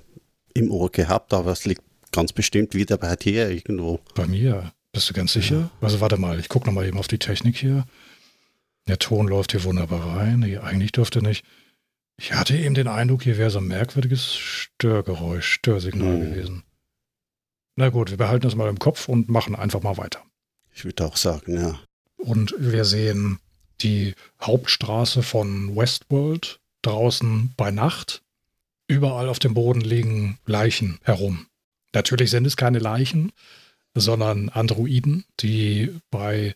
im Ohr gehabt, aber es liegt ganz bestimmt wieder bei dir irgendwo. Bei mir? Bist du ganz sicher? Also warte mal, ich gucke nochmal eben auf die Technik hier. Der Ton läuft hier wunderbar rein. Nee, eigentlich dürfte nicht. Ich hatte eben den Eindruck, hier wäre so ein merkwürdiges Störgeräusch, Störsignal Hm. gewesen. Na gut, wir behalten das mal im Kopf und machen einfach mal weiter. Ich würde auch sagen, ja. Und wir sehen die Hauptstraße von Westworld draußen bei Nacht. Überall auf dem Boden liegen Leichen herum. Natürlich sind es keine Leichen, sondern Androiden, die bei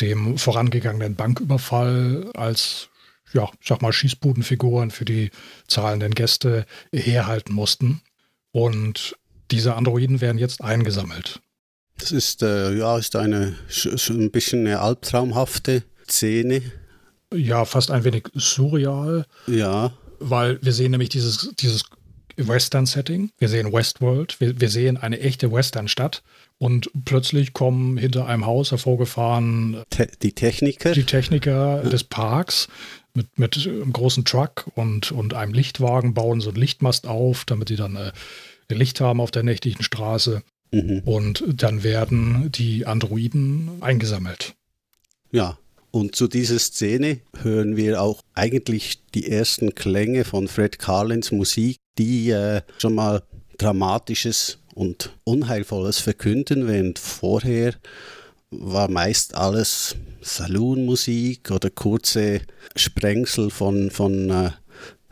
dem vorangegangenen Banküberfall als, ja, ich sag mal, Schießbudenfiguren für die zahlenden Gäste herhalten mussten. Und diese Androiden werden jetzt eingesammelt. Das ist, äh, ja, ist eine sch- sch- ein bisschen eine albtraumhafte Szene. Ja, fast ein wenig surreal. Ja, weil wir sehen nämlich dieses, dieses Western-Setting. Wir sehen Westworld, wir, wir sehen eine echte Western-Stadt und plötzlich kommen hinter einem Haus hervorgefahren te die Techniker. die Techniker des Parks mit, mit einem großen Truck und, und einem Lichtwagen, bauen so einen Lichtmast auf, damit sie dann äh, Licht haben auf der nächtlichen Straße. Mhm. Und dann werden die Androiden eingesammelt. Ja, und zu dieser Szene hören wir auch eigentlich die ersten Klänge von Fred Carlins Musik, die äh, schon mal Dramatisches und Unheilvolles verkünden, während vorher war meist alles Saloonmusik oder kurze Sprengsel von, von äh,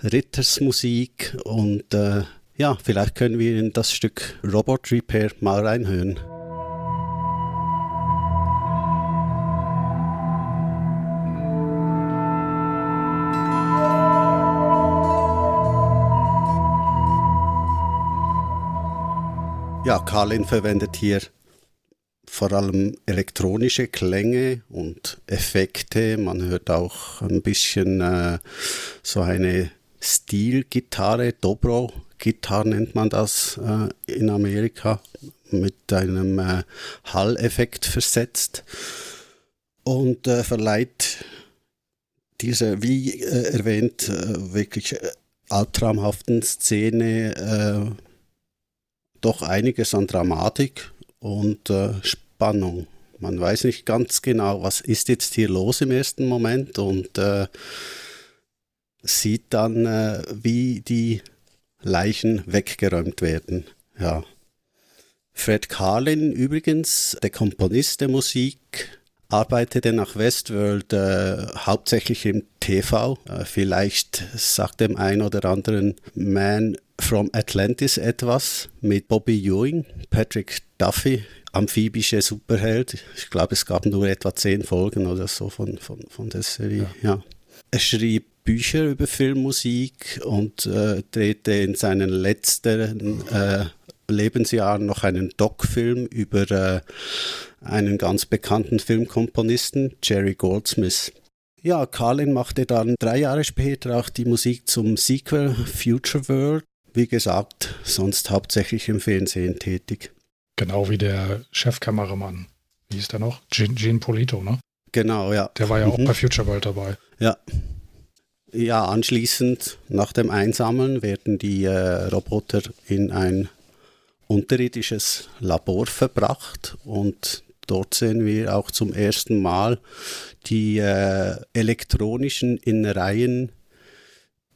Rittersmusik und äh, ja, vielleicht können wir in das Stück Robot Repair mal reinhören. Ja, Carlin verwendet hier vor allem elektronische Klänge und Effekte. Man hört auch ein bisschen äh, so eine Stilgitarre, Dobro-Gitarre nennt man das äh, in Amerika, mit einem äh, Hall-Effekt versetzt und äh, verleiht diese, wie äh, erwähnt, äh, wirklich albtraumhaften Szene äh, doch einiges an Dramatik und äh, Spannung. Man weiß nicht ganz genau, was ist jetzt hier los im ersten Moment und äh, sieht dann, äh, wie die Leichen weggeräumt werden. Ja. Fred Carlin übrigens, der Komponist der Musik, arbeitete nach Westworld äh, hauptsächlich im TV. Äh, vielleicht sagt dem einen oder anderen Man from Atlantis etwas mit Bobby Ewing, Patrick Duffy, amphibische Superheld. Ich glaube, es gab nur etwa zehn Folgen oder so von, von, von der Serie. Ja. ja. Er schrieb Bücher über Filmmusik und äh, drehte in seinen letzten äh, Lebensjahren noch einen Doc-Film über äh, einen ganz bekannten Filmkomponisten, Jerry Goldsmith. Ja, Carlin machte dann drei Jahre später auch die Musik zum Sequel Future World. Wie gesagt, sonst hauptsächlich im Fernsehen tätig. Genau wie der Chefkameramann. Wie hieß der noch? Gene, Polito, ne? Genau, ja. Der war ja auch mhm. bei Future World dabei. Ja. Ja, anschließend nach dem Einsammeln werden die äh, Roboter in ein unterirdisches Labor verbracht und dort sehen wir auch zum ersten Mal die äh, elektronischen Innereien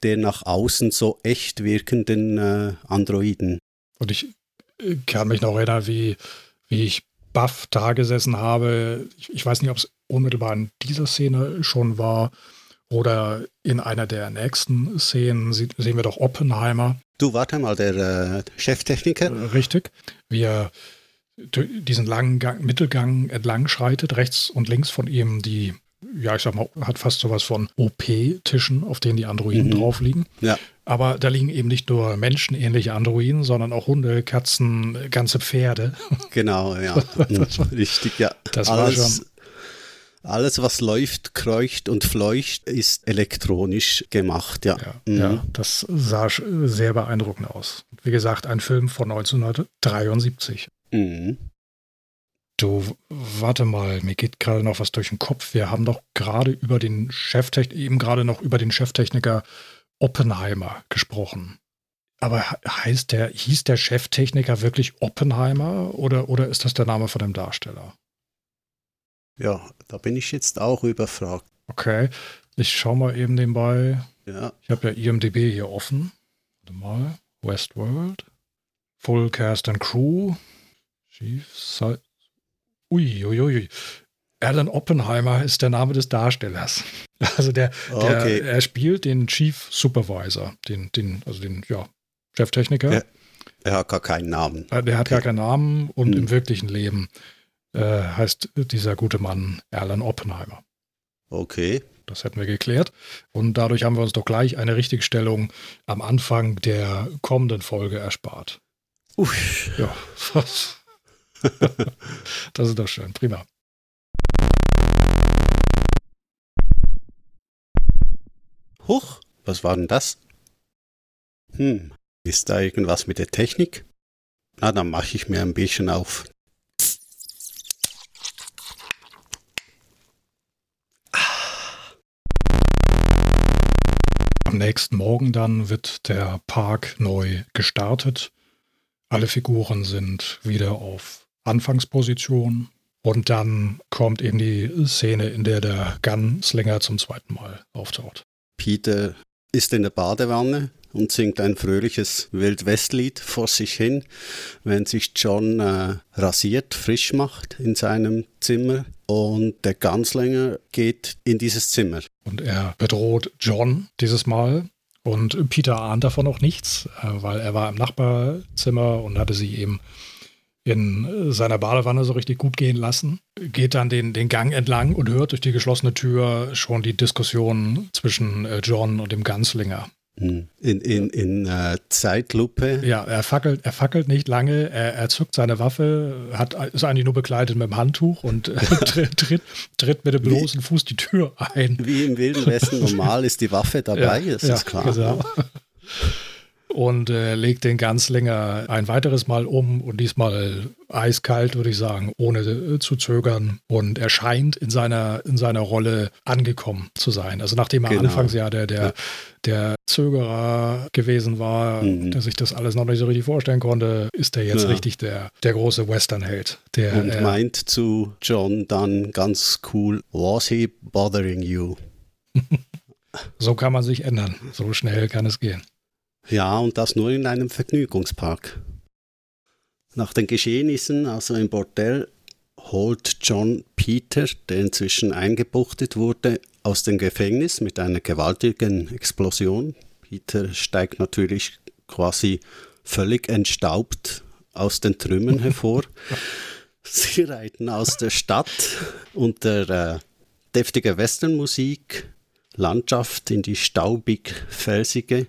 der nach außen so echt wirkenden äh, Androiden. Und ich kann mich noch erinnern, wie, wie ich baff da gesessen habe. Ich, ich weiß nicht, ob es unmittelbar in dieser Szene schon war oder in einer der nächsten Szenen sehen wir doch Oppenheimer. Du, warte mal, der äh, Cheftechniker. Richtig. Wie er diesen langen Gang, Mittelgang entlang schreitet, rechts und links von ihm die, ja, ich sag mal, hat fast sowas von OP-Tischen, auf denen die Androiden mhm. drauf liegen. Ja. Aber da liegen eben nicht nur menschenähnliche Androiden, sondern auch Hunde, Katzen, ganze Pferde. Genau, ja. [LAUGHS] das war, Richtig, ja. Das Alles, war schon. Alles, was läuft, kreucht und fleucht, ist elektronisch gemacht, ja. Ja, mhm. ja das sah sehr beeindruckend aus. Wie gesagt, ein Film von 1973. Mhm. Du, warte mal, mir geht gerade noch was durch den Kopf. Wir haben doch gerade über den Cheftechniker, eben gerade noch über den Cheftechniker Oppenheimer gesprochen. Aber heißt der, hieß der Cheftechniker wirklich Oppenheimer oder, oder ist das der Name von dem Darsteller? Ja, da bin ich jetzt auch überfragt. Okay, ich schaue mal eben nebenbei. Ja. Ich habe ja IMDB hier offen. Warte mal. Westworld. Full Cast and Crew. Chief Side. Uiuiui. Ui, ui. Alan Oppenheimer ist der Name des Darstellers. [LAUGHS] Also der, der okay. er spielt den Chief Supervisor, den, den, also den, ja, Cheftechniker. Er, er hat gar keinen Namen. Äh, der hat okay. gar keinen Namen und hm. im wirklichen Leben äh, heißt dieser gute Mann Alan Oppenheimer. Okay. Das hätten wir geklärt. Und dadurch haben wir uns doch gleich eine Richtigstellung am Anfang der kommenden Folge erspart. Uff. Ja, was? [LAUGHS] das ist doch schön. Prima. Huch, was war denn das? Hm, ist da irgendwas mit der Technik? Na, dann mache ich mir ein bisschen auf. Am nächsten Morgen dann wird der Park neu gestartet. Alle Figuren sind wieder auf Anfangsposition. Und dann kommt eben die Szene, in der der Gunslinger zum zweiten Mal auftaucht. Peter ist in der Badewanne und singt ein fröhliches Wildwestlied vor sich hin, wenn sich John äh, rasiert, frisch macht in seinem Zimmer und der Gunslinger geht in dieses Zimmer. Und er bedroht John dieses Mal und Peter ahnt davon noch nichts, äh, weil er war im Nachbarzimmer und hatte sie eben in seiner Badewanne so richtig gut gehen lassen, geht dann den, den Gang entlang und hört durch die geschlossene Tür schon die Diskussion zwischen äh, John und dem Ganzlinger. In, in, in äh, Zeitlupe. Ja, er fackelt, er fackelt nicht lange, er, er zückt seine Waffe, hat, ist eigentlich nur bekleidet mit dem Handtuch und äh, [LAUGHS] tritt, tritt, tritt, mit dem bloßen wie, Fuß die Tür ein. Wie im Wilden Westen normal ist die Waffe dabei, [LAUGHS] ja, ist ja, das klar. Genau. Und äh, legt den Ganzlinger ein weiteres Mal um und diesmal eiskalt, würde ich sagen, ohne äh, zu zögern und erscheint in seiner, in seiner Rolle angekommen zu sein. Also nachdem er genau. anfangs ja der, der, der Zögerer gewesen war, mhm. der sich das alles noch nicht so richtig vorstellen konnte, ist er jetzt ja. richtig der, der große Western-Held. Und äh, meint zu John dann ganz cool, was he bothering you? [LAUGHS] so kann man sich ändern. So schnell kann es gehen. Ja, und das nur in einem Vergnügungspark. Nach den Geschehnissen, also im Bordell, holt John Peter, der inzwischen eingebuchtet wurde, aus dem Gefängnis mit einer gewaltigen Explosion. Peter steigt natürlich quasi völlig entstaubt aus den Trümmern [LAUGHS] hervor. Sie reiten aus der Stadt unter äh, deftiger Westernmusik, Landschaft in die staubig-felsige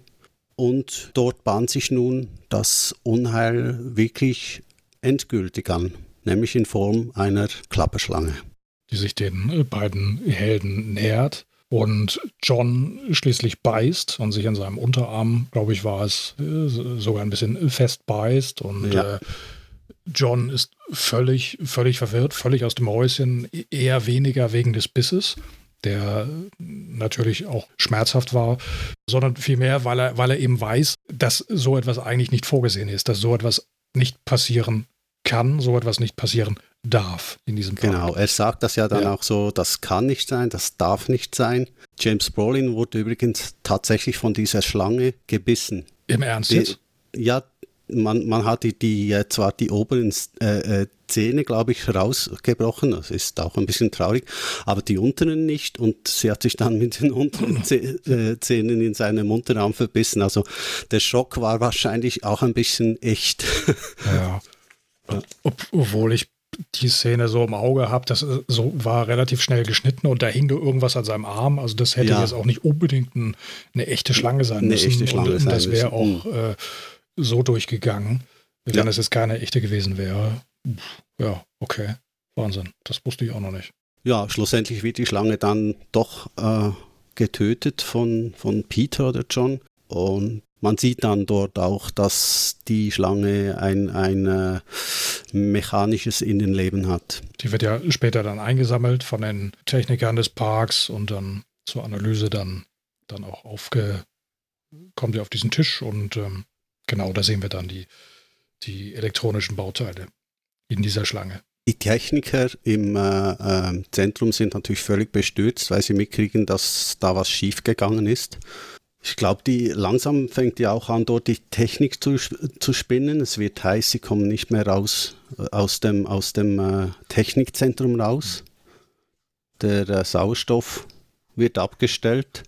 und dort bahnt sich nun das Unheil wirklich endgültig an, nämlich in Form einer Klapperschlange. Die sich den äh, beiden Helden nähert und John schließlich beißt und sich an seinem Unterarm, glaube ich, war es, äh, sogar ein bisschen fest beißt und ja. äh, John ist völlig, völlig verwirrt, völlig aus dem Häuschen, eher weniger wegen des Bisses, der natürlich auch schmerzhaft war, sondern vielmehr, weil er, weil er eben weiß, dass so etwas eigentlich nicht vorgesehen ist, dass so etwas nicht passieren kann, so etwas nicht passieren darf in diesem Fall. Genau, er sagt das ja dann ja. auch so, das kann nicht sein, das darf nicht sein. James Brolin wurde übrigens tatsächlich von dieser Schlange gebissen. Im Ernst jetzt? Ja, man, man hat die, die äh, zwar die oberen äh, äh, Zähne, glaube ich, rausgebrochen. Das ist auch ein bisschen traurig, aber die unteren nicht. Und sie hat sich dann mit den unteren [LAUGHS] äh, Zähnen in seinem Unterarm verbissen. Also der Schock war wahrscheinlich auch ein bisschen echt. Ja. Ob, obwohl ich die Szene so im Auge habe, das so war relativ schnell geschnitten und da hing irgendwas an seinem Arm. Also das hätte ja. jetzt auch nicht unbedingt ein, eine echte Schlange sein müssen. Eine echte Schlange und, das wäre auch äh, so durchgegangen, wenn ja. es jetzt keine echte gewesen wäre. Ja, okay. Wahnsinn. Das wusste ich auch noch nicht. Ja, schlussendlich wird die Schlange dann doch äh, getötet von, von Peter oder John. Und man sieht dann dort auch, dass die Schlange ein, ein äh, mechanisches Innenleben hat. Die wird ja später dann eingesammelt von den Technikern des Parks und dann zur Analyse dann, dann auch aufge, kommt ja auf diesen Tisch und ähm, Genau, da sehen wir dann die, die elektronischen Bauteile in dieser Schlange. Die Techniker im äh, äh, Zentrum sind natürlich völlig bestürzt, weil sie mitkriegen, dass da was schiefgegangen ist. Ich glaube, die langsam fängt ja auch an, dort die Technik zu, zu spinnen. Es wird heiß, sie kommen nicht mehr raus äh, aus dem, aus dem äh, Technikzentrum raus. Der äh, Sauerstoff wird abgestellt.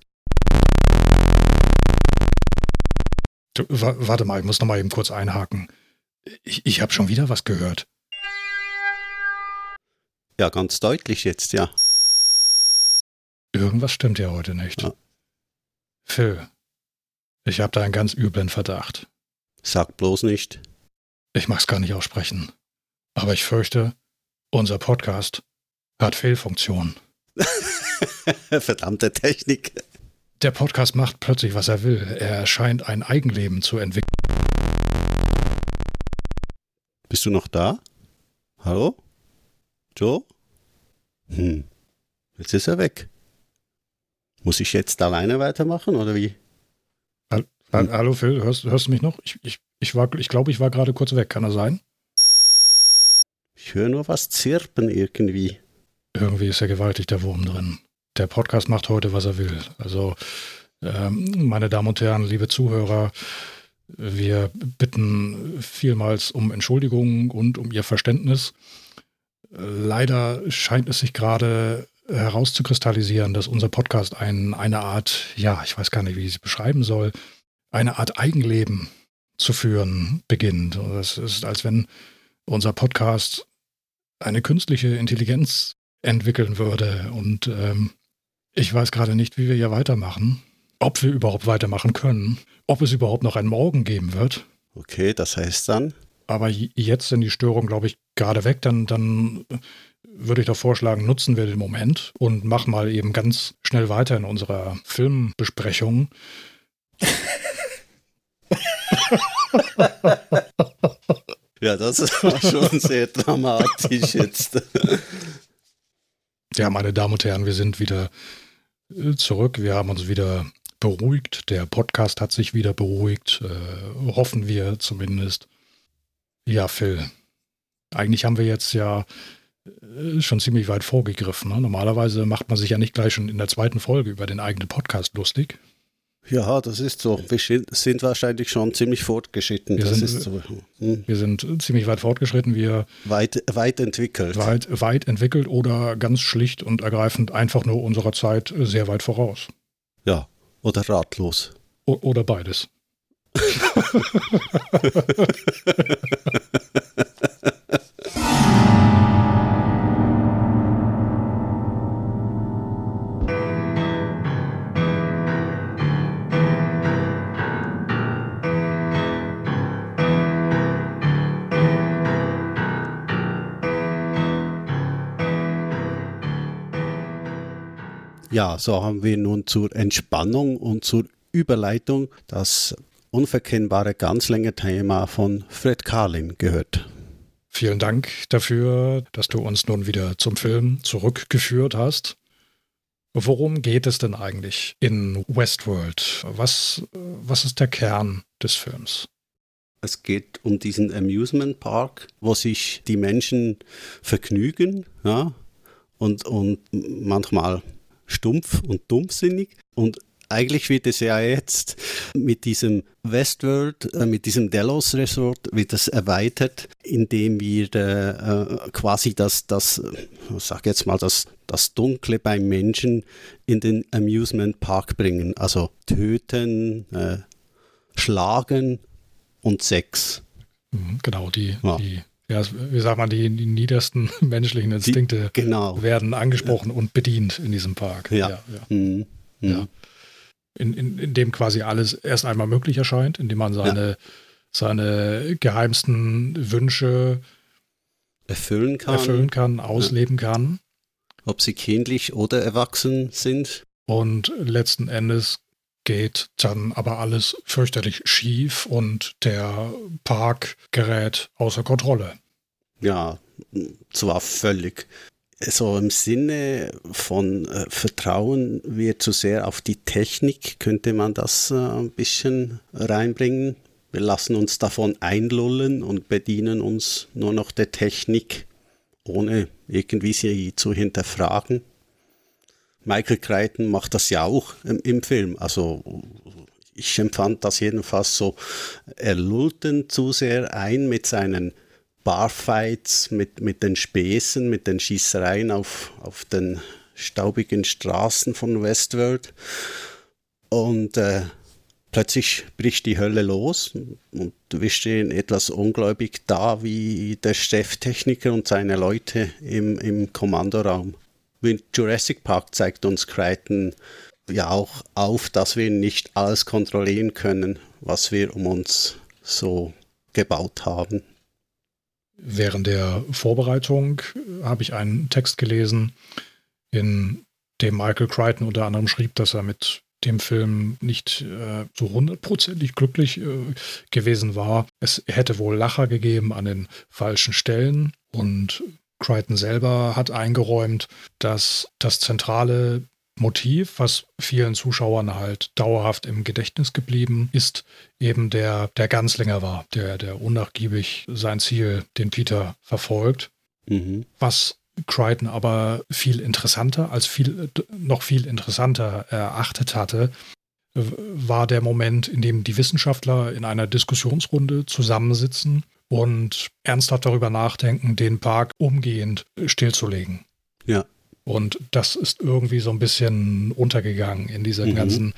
Du, warte mal, ich muss noch mal eben kurz einhaken. Ich, ich habe schon wieder was gehört. Ja, ganz deutlich jetzt, ja. Irgendwas stimmt ja heute nicht. Ja. Phil, ich habe da einen ganz üblen Verdacht. Sag bloß nicht. Ich mag's gar nicht aussprechen. Aber ich fürchte, unser Podcast hat Fehlfunktionen. [LAUGHS] Verdammte Technik. Der Podcast macht plötzlich, was er will. Er scheint ein Eigenleben zu entwickeln. Bist du noch da? Hallo? Joe? Hm. Jetzt ist er weg. Muss ich jetzt alleine weitermachen oder wie? Hm. Hallo Phil, hörst, hörst du mich noch? Ich, ich, ich, ich glaube, ich war gerade kurz weg. Kann das sein? Ich höre nur was zirpen irgendwie. Irgendwie ist ja gewaltig der Wurm drin der Podcast macht heute, was er will. Also, ähm, meine Damen und Herren, liebe Zuhörer, wir bitten vielmals um Entschuldigung und um Ihr Verständnis. Leider scheint es sich gerade herauszukristallisieren, dass unser Podcast ein, eine Art, ja, ich weiß gar nicht, wie ich es beschreiben soll, eine Art Eigenleben zu führen beginnt. Es ist, als wenn unser Podcast eine künstliche Intelligenz entwickeln würde und ähm, ich weiß gerade nicht, wie wir hier weitermachen. ob wir überhaupt weitermachen können, ob es überhaupt noch einen Morgen geben wird. Okay, das heißt dann? Aber jetzt sind die Störungen, glaube ich, gerade weg. Dann, dann würde ich doch vorschlagen, nutzen wir den Moment und machen mal eben ganz schnell weiter in unserer Filmbesprechung. [LAUGHS] ja, das war schon sehr dramatisch jetzt. Ja, meine Damen und Herren, wir sind wieder äh, zurück. Wir haben uns wieder beruhigt. Der Podcast hat sich wieder beruhigt. Äh, hoffen wir zumindest. Ja, Phil. Eigentlich haben wir jetzt ja äh, schon ziemlich weit vorgegriffen. Ne? Normalerweise macht man sich ja nicht gleich schon in der zweiten Folge über den eigenen Podcast lustig. Ja, das ist so. Wir sind wahrscheinlich schon ziemlich fortgeschritten. Wir, das sind, so. hm. wir sind ziemlich weit fortgeschritten. Wir weit, weit entwickelt. Weit, weit entwickelt oder ganz schlicht und ergreifend einfach nur unserer Zeit sehr weit voraus. Ja, oder ratlos. O oder beides. [LAUGHS] [LAUGHS] Ja, so haben wir nun zur Entspannung und zur Überleitung das unverkennbare Ganzlänge-Thema von Fred Carlin gehört. Vielen Dank dafür, dass du uns nun wieder zum Film zurückgeführt hast. Worum geht es denn eigentlich in Westworld? Was, was ist der Kern des Films? Es geht um diesen Amusement Park, wo sich die Menschen vergnügen ja, und, und manchmal stumpf und dummsinnig. Und eigentlich wird es ja jetzt mit diesem Westworld, äh, mit diesem Delos Resort, wird es erweitert, indem wir äh, quasi das, das, ich sag jetzt mal, das, das Dunkle beim Menschen in den Amusement Park bringen. Also töten, äh, schlagen und Sex. Mhm, genau, die, ja. die ja, wie sagt man, die, die niedersten [LAUGHS] menschlichen Instinkte die, genau. werden angesprochen ja. und bedient in diesem Park. Ja. ja, ja. Mhm. Mhm. In, in, in, dem quasi alles erst einmal möglich erscheint, indem man seine, seine geheimsten Wünsche erfüllen kann, erfüllen kann ausleben kann. Ob sie kindlich oder erwachsen sind. Und letzten Endes geht dann aber alles fürchterlich schief und der Park gerät außer Kontrolle. Ja, zwar völlig. So im Sinne von äh, Vertrauen wir zu sehr auf die Technik, könnte man das äh, ein bisschen reinbringen. Wir lassen uns davon einlullen und bedienen uns nur noch der Technik, ohne irgendwie sie zu hinterfragen. Michael Crichton macht das ja auch im, im Film. Also ich empfand das jedenfalls so, er lullt zu sehr ein mit seinen Barfights, mit, mit den Späßen, mit den Schießereien auf, auf den staubigen Straßen von Westworld. Und äh, plötzlich bricht die Hölle los und wir stehen etwas ungläubig da wie der Cheftechniker und seine Leute im, im Kommandoraum. Wie Jurassic Park zeigt uns Crichton ja auch auf, dass wir nicht alles kontrollieren können, was wir um uns so gebaut haben. Während der Vorbereitung habe ich einen Text gelesen, in dem Michael Crichton unter anderem schrieb, dass er mit dem Film nicht äh, so hundertprozentig glücklich äh, gewesen war. Es hätte wohl Lacher gegeben an den falschen Stellen und Crichton selber hat eingeräumt, dass das zentrale Motiv, was vielen Zuschauern halt dauerhaft im Gedächtnis geblieben ist, eben der, der Ganzlinger war, der, der unnachgiebig sein Ziel, den Peter verfolgt. Mhm. Was Crichton aber viel interessanter, als viel, noch viel interessanter erachtet hatte, war der Moment, in dem die Wissenschaftler in einer Diskussionsrunde zusammensitzen und ernsthaft darüber nachdenken, den Park umgehend stillzulegen. Ja. Und das ist irgendwie so ein bisschen untergegangen in diesem mhm. ganzen,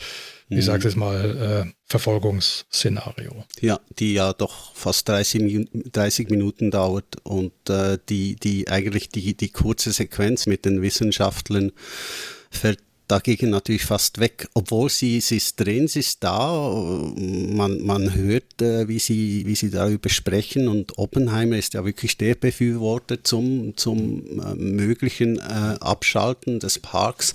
wie mhm. du es mal, äh, Verfolgungsszenario. Ja, die ja doch fast 30, 30 Minuten dauert und äh, die, die eigentlich die, die kurze Sequenz mit den Wissenschaftlern ver dagegen natürlich fast weg. Obwohl sie, sie ist drin, sie ist da, man, man hört, äh, wie, sie, wie sie darüber sprechen und Oppenheimer ist ja wirklich der Befürworter zum, zum äh, möglichen äh, Abschalten des Parks.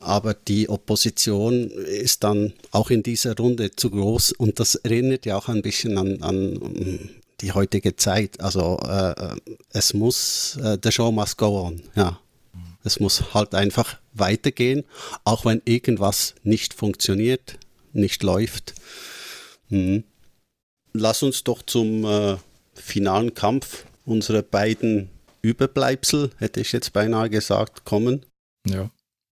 Aber die Opposition ist dann auch in dieser Runde zu groß und das erinnert ja auch ein bisschen an, an die heutige Zeit. Also es muss, the show must go on, ja. Es muss halt einfach weitergehen, auch wenn irgendwas nicht funktioniert, nicht läuft. Hm. Lass uns doch zum äh, finalen Kampf unserer beiden Überbleibsel, hätte ich jetzt beinahe gesagt, kommen. Ja.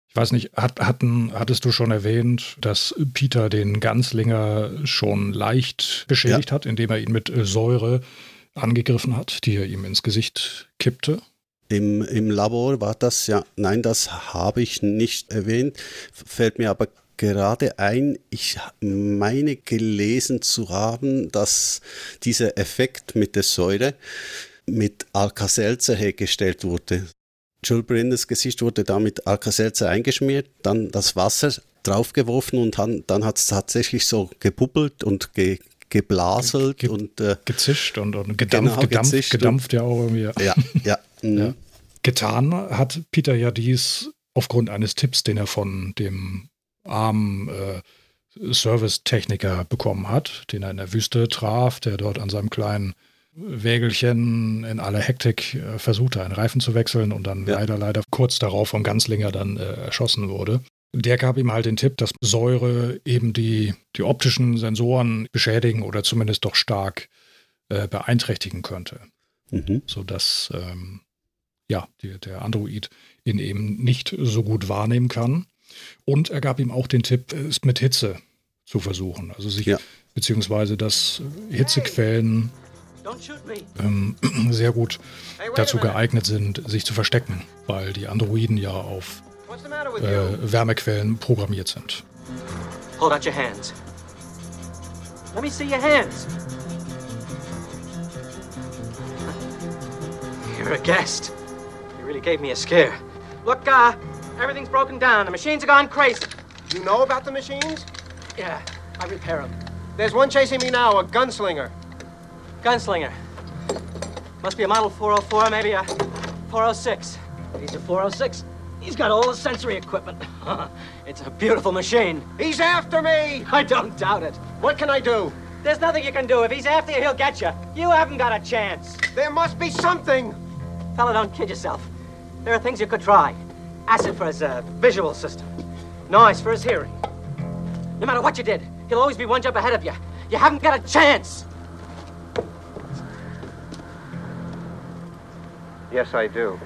Ich weiß nicht, hat, hatten, hattest du schon erwähnt, dass Peter den Ganzlinger schon leicht beschädigt ja. hat, indem er ihn mit Säure angegriffen hat, die er ihm ins Gesicht kippte? Im, Im Labor war das ja, nein, das habe ich nicht erwähnt, fällt mir aber gerade ein, ich meine gelesen zu haben, dass dieser Effekt mit der Säure mit Alka-Seltzer hergestellt wurde. Jules Brinders Gesicht wurde da mit Alka-Seltzer eingeschmiert, dann das Wasser draufgeworfen und han, dann hat es tatsächlich so gebubbelt und ge, geblaselt ge, ge, und äh, gezischt und, und gedampft, genau, gedampft, gedampft ja auch irgendwie. Ja, ja. [LAUGHS] Mhm. ja. Getan hat Peter ja dies aufgrund eines Tipps, den er von dem armen äh, Servicetechniker bekommen hat, den er in der Wüste traf, der dort an seinem kleinen Wägelchen in aller Hektik äh, versuchte, einen Reifen zu wechseln und dann ja. leider, leider kurz darauf von Ganzlinger dann äh, erschossen wurde. Der gab ihm halt den Tipp, dass Säure eben die, die optischen Sensoren beschädigen oder zumindest doch stark äh, beeinträchtigen könnte. Mhm. Sodass ähm, ja, die, der Android ihn eben nicht so gut wahrnehmen kann. Und er gab ihm auch den Tipp, es mit Hitze zu versuchen. Also sich, ja. beziehungsweise dass Hitzequellen ähm, [CLEARS THROAT] sehr gut dazu geeignet sind, sich zu verstecken, weil die Androiden ja auf äh, Wärmequellen programmiert sind. Hold out your hands. Let me see your hands. You're a guest. You really gave me a scare. Look, uh, everything's broken down. The machines have gone crazy. You know about the machines? Yeah, I repair them. There's one chasing me now, a gunslinger. Gunslinger. Must be a model 404, maybe a 406. If he's a 406, he's got all the sensory equipment. [LAUGHS] it's a beautiful machine. He's after me! [LAUGHS] I don't doubt it. What can I do? There's nothing you can do. If he's after you, he'll get you. You haven't got a chance. There must be something. Fella, don't kid yourself. There are things you could try. Acid for his uh, visual system. Noise for his hearing. No matter what you did, he'll always be one jump ahead of you. You haven't got a chance. Yes, I do.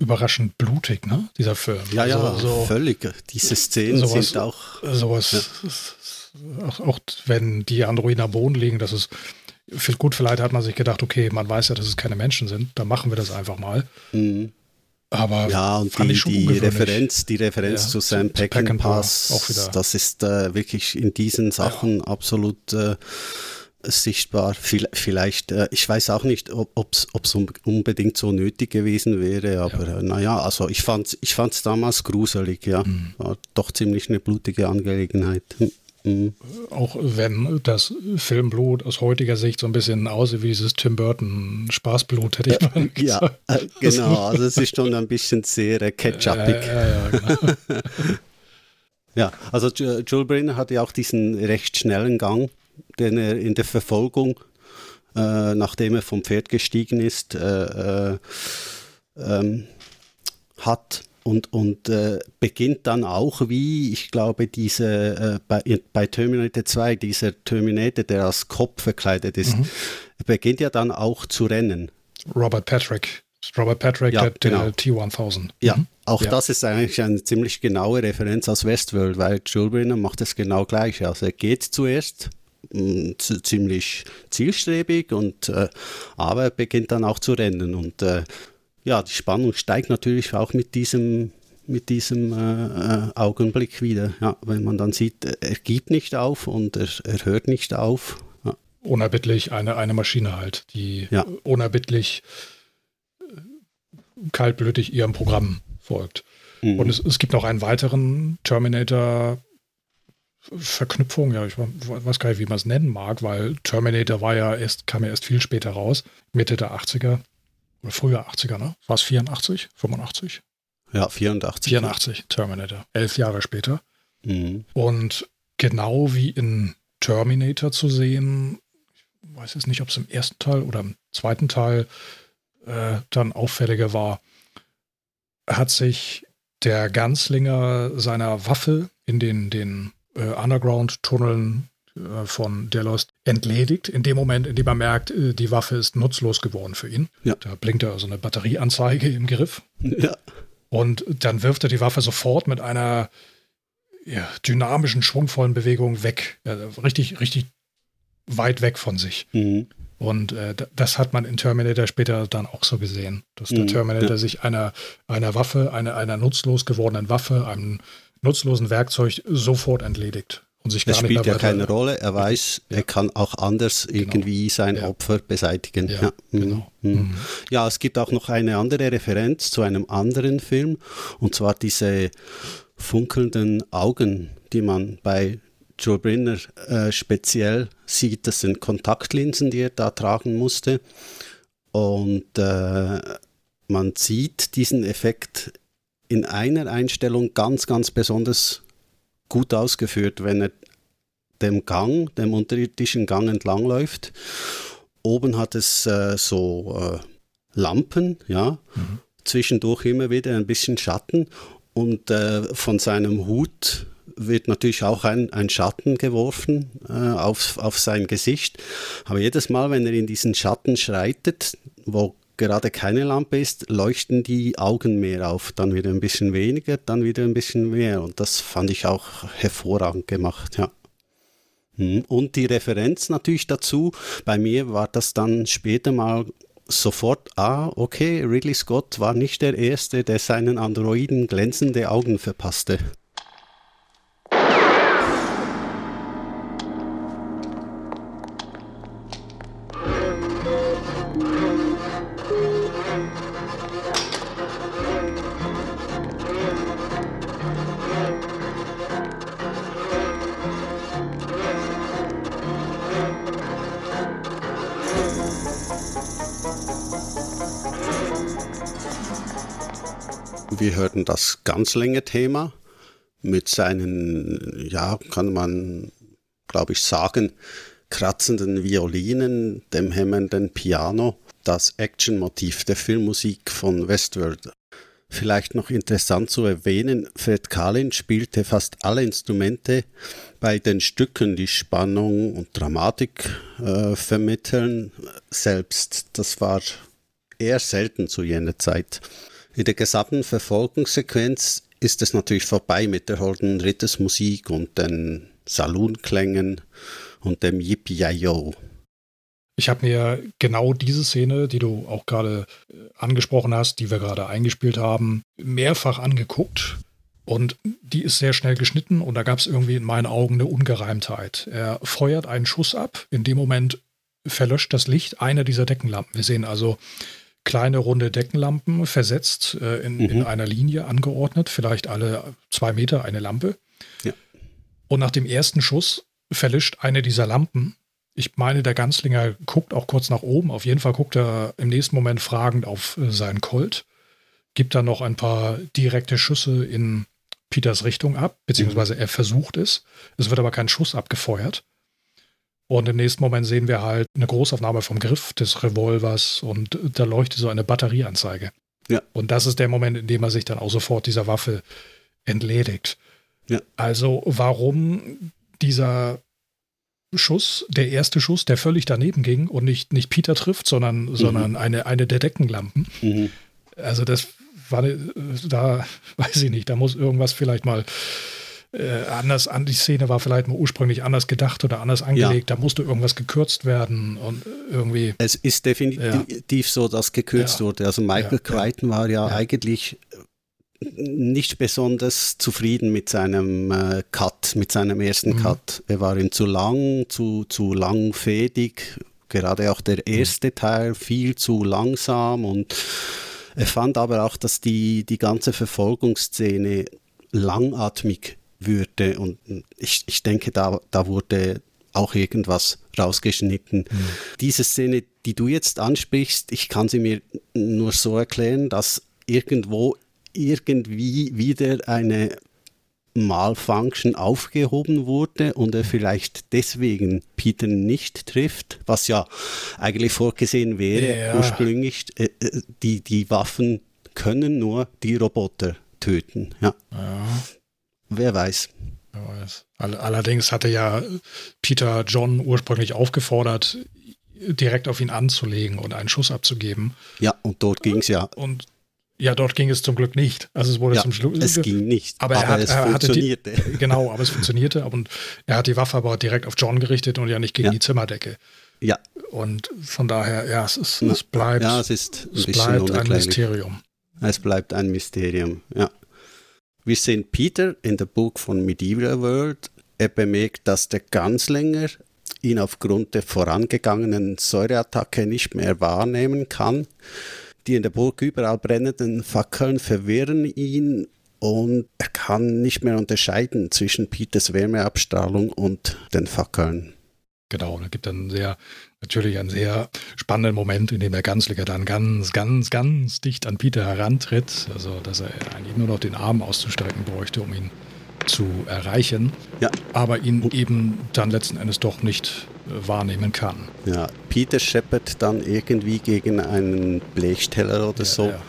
Überraschend blutig, ne? Dieser Film. Ja, ja, so, so völlig. Diese Szenen sowas, sind auch. Sowas. Ja. Auch, auch, wenn die Androiden am Boden liegen, das ist. Gut, vielleicht hat man sich gedacht, okay, man weiß ja, dass es keine Menschen sind, dann machen wir das einfach mal. Mhm. Aber ja, und die, die Referenz, die Referenz ja, zu Sam Peckinpah, das ist äh, wirklich in diesen Sachen ja. absolut äh, sichtbar. Vielleicht, äh, ich weiß auch nicht, ob es unbedingt so nötig gewesen wäre, aber ja. Äh, naja, also ich fand es ich fand's damals gruselig, ja. Mhm. War doch ziemlich eine blutige Angelegenheit. Hm. Mhm. Auch wenn das Filmblut aus heutiger Sicht so ein bisschen aussieht wie dieses Tim Burton Spaßblut, hätte ich mal gesagt. Ja, äh, genau. Also es ist schon ein bisschen sehr äh, ketchupig. [LAUGHS] Ja, ja, genau. [LAUGHS] ja, also Joel Brenner hatte ja auch diesen recht schnellen Gang, den er in der Verfolgung, äh, nachdem er vom Pferd gestiegen ist, äh, äh ähm, hat und, und äh, beginnt dann auch wie, ich glaube, diese äh, bei, bei, Terminator 2, dieser Terminator, der als Kopf verkleidet ist, mhm. beginnt ja dann auch zu rennen. Robert Patrick. Robert Patrick, ja, der, genau. T-1000. Ja, mhm. auch ja. das ist eigentlich eine ziemlich genaue Referenz aus Westworld, weil Julbrinner macht es genau gleich. Also er geht zuerst ziemlich zielstrebig und äh, aber er beginnt dann auch zu rennen und äh, ja, die Spannung steigt natürlich auch mit diesem mit diesem äh, äh, Augenblick wieder. Ja, wenn man dann sieht, er gibt nicht auf und er, er hört nicht auf. Ja. Unerbittlich eine, eine Maschine halt, die Ja. unerbittlich äh, kaltblütig ihrem Programm folgt. Mhm. Und es, es gibt noch einen weiteren Terminator Verknüpfung, ja, ich weiß gar nicht, wie man es nennen mag, weil Terminator war ja erst, kam ja erst viel später raus, Mitte der 80er oder früher 80er, ne? War es 84, 85? ja, 84. 84, Terminator, elf Jahre später. Mhm. Und genau wie in Terminator zu sehen, ich weiß jetzt nicht, ob es im ersten Teil oder im zweiten Teil äh, dann auffälliger war, hat sich der Ganzlinger seiner Waffe in den, den äh, Underground-Tunneln äh, von Delos entledigt, in dem Moment, in dem er merkt, äh, die Waffe ist nutzlos geworden für ihn. Ja. Da blinkt er so eine Batterieanzeige im Griff. Ja. Und dann wirft er die Waffe sofort mit einer ja, dynamischen, schwungvollen Bewegung weg. Ja, richtig, richtig weit weg von sich. Mhm. Und äh, das hat man in Terminator später dann auch so gesehen, dass der Mhm, Terminator ja. sich einer, einer Waffe, einer, einer nutzlos gewordenen Waffe, einem nutzlosen Werkzeug sofort entledigt. Und sich Das gar nicht spielt ja keine Rolle. Er weiß, er kann auch anders irgendwie sein Ja. Opfer beseitigen. Ja, mhm, genau. mhm. Mhm. Ja, es gibt auch noch eine andere Referenz zu einem anderen Film, und zwar diese funkelnden Augen, die man bei Joe Brinner äh, speziell sieht. Das sind Kontaktlinsen, die er da tragen musste. Und äh, man sieht diesen Effekt in einer Einstellung ganz, ganz besonders gut ausgeführt, wenn er dem Gang, dem unterirdischen Gang entlangläuft. Oben hat es äh, so äh, Lampen, ja, zwischendurch immer wieder ein bisschen Schatten und äh, von seinem Hut wird natürlich auch ein, ein Schatten geworfen äh, auf, auf sein Gesicht. Aber jedes Mal, wenn er in diesen Schatten schreitet, wo gerade keine Lampe ist, leuchten die Augen mehr auf. Dann wieder ein bisschen weniger, dann wieder ein bisschen mehr. Und das fand ich auch hervorragend gemacht, ja. Hm, Und die Referenz natürlich dazu, bei mir war das dann später mal sofort, ah, okay, Ridley Scott war nicht der Erste, der seinen Androiden glänzende Augen verpasste. Wir hörten das Ganzlänge-Thema mit seinen, ja, kann man, glaube ich, sagen, kratzenden Violinen, dem hämmernden Piano, das Actionmotiv der Filmmusik von Westworld. Vielleicht noch interessant zu erwähnen, Fred Kalin spielte fast alle Instrumente bei den Stücken, die Spannung und Dramatik äh, vermitteln, selbst. Das war eher selten zu jener Zeit. In der gesamten Verfolgungssequenz ist es natürlich vorbei mit der holden Rittersmusik und den Saloonklängen und dem Yippie-Yo. Ich habe mir genau diese Szene, die du auch gerade äh, angesprochen hast, die wir gerade eingespielt haben, mehrfach angeguckt. Und die ist sehr schnell geschnitten und da gab es irgendwie in meinen Augen eine Ungereimtheit. Er feuert einen Schuss ab. In dem Moment verlöscht das Licht einer dieser Deckenlampen. Wir sehen also kleine runde Deckenlampen versetzt äh, in, in Mhm. einer Linie angeordnet, vielleicht alle zwei Meter eine Lampe. Ja. Und nach dem ersten Schuss verlischt eine dieser Lampen. Ich meine, der Ganzlinger guckt auch kurz nach oben. Auf jeden Fall guckt er im nächsten Moment fragend auf äh, seinen Colt. Gibt dann noch ein paar direkte Schüsse in Peters Richtung ab, beziehungsweise er versucht es. Es wird aber kein Schuss abgefeuert. Und im nächsten Moment sehen wir halt eine Großaufnahme vom Griff des Revolvers und da leuchtet so eine Batterieanzeige. Ja. Und das ist der Moment, in dem er sich dann auch sofort dieser Waffe entledigt. Ja. Also warum dieser Schuss, der erste Schuss, der völlig daneben ging und nicht, nicht Peter trifft, sondern, sondern eine, eine der Deckenlampen. Mhm. Also das war, da weiß ich nicht, da muss irgendwas vielleicht mal äh, anders an, die Szene war vielleicht mal ursprünglich anders gedacht oder anders angelegt, da musste irgendwas gekürzt werden und irgendwie. Es ist definitiv so, dass gekürzt Ja. wurde. Also Michael Ja, ja. Crichton war ja, Ja. eigentlich nicht besonders zufrieden mit seinem äh, Cut, mit seinem ersten mhm. Cut. Er war ihm zu lang, zu, zu langfädig. Gerade auch der mhm. erste Teil viel zu langsam und er fand aber auch, dass die, die ganze Verfolgungsszene langatmig würde und ich, ich denke, da, da wurde auch irgendwas rausgeschnitten. Mhm. Diese Szene, die du jetzt ansprichst, ich kann sie mir nur so erklären, dass irgendwo irgendwie wieder eine Malfunction aufgehoben wurde und er vielleicht deswegen Peter nicht trifft, was ja eigentlich vorgesehen wäre ja. ursprünglich. Äh, äh, die, die Waffen können nur die Roboter töten. Ja. ja. Wer weiß. Wer weiß. Allerdings hatte ja Peter John ursprünglich aufgefordert, direkt auf ihn anzulegen und einen Schuss abzugeben. Ja, und dort ging es ja. Und ja, dort ging es zum Glück nicht. Also es wurde ja, zum Schluss. Es ging nicht, aber, aber hat, es funktionierte. Die, [LAUGHS] genau, aber es funktionierte. Und er hat die Waffe aber direkt auf John gerichtet und ja nicht gegen ja. die Zimmerdecke. Ja. Und von daher, ja, es, ist, es bleibt, ja, es ist ein, es bleibt ein Mysterium. Es bleibt ein Mysterium, ja. Wir sehen Peter in der Buch von Medieval World. Er bemerkt, dass der Ganzlinger ihn aufgrund der vorangegangenen Säureattacke nicht mehr wahrnehmen kann. Die in der Burg überall brennenden Fackeln verwirren ihn und er kann nicht mehr unterscheiden zwischen Peters Wärmeabstrahlung und den Fackeln. Genau, da gibt dann sehr, natürlich einen sehr spannenden Moment, in dem der Ganzlinger dann ganz, ganz, ganz dicht an Peter herantritt. Also, dass er eigentlich nur noch den Arm auszustrecken bräuchte, um ihn zu erreichen. Ja. Aber ihn eben dann letzten Endes doch nicht wahrnehmen kann. Ja, Peter scheppert dann irgendwie gegen einen Blechsteller oder ja, so. Ja.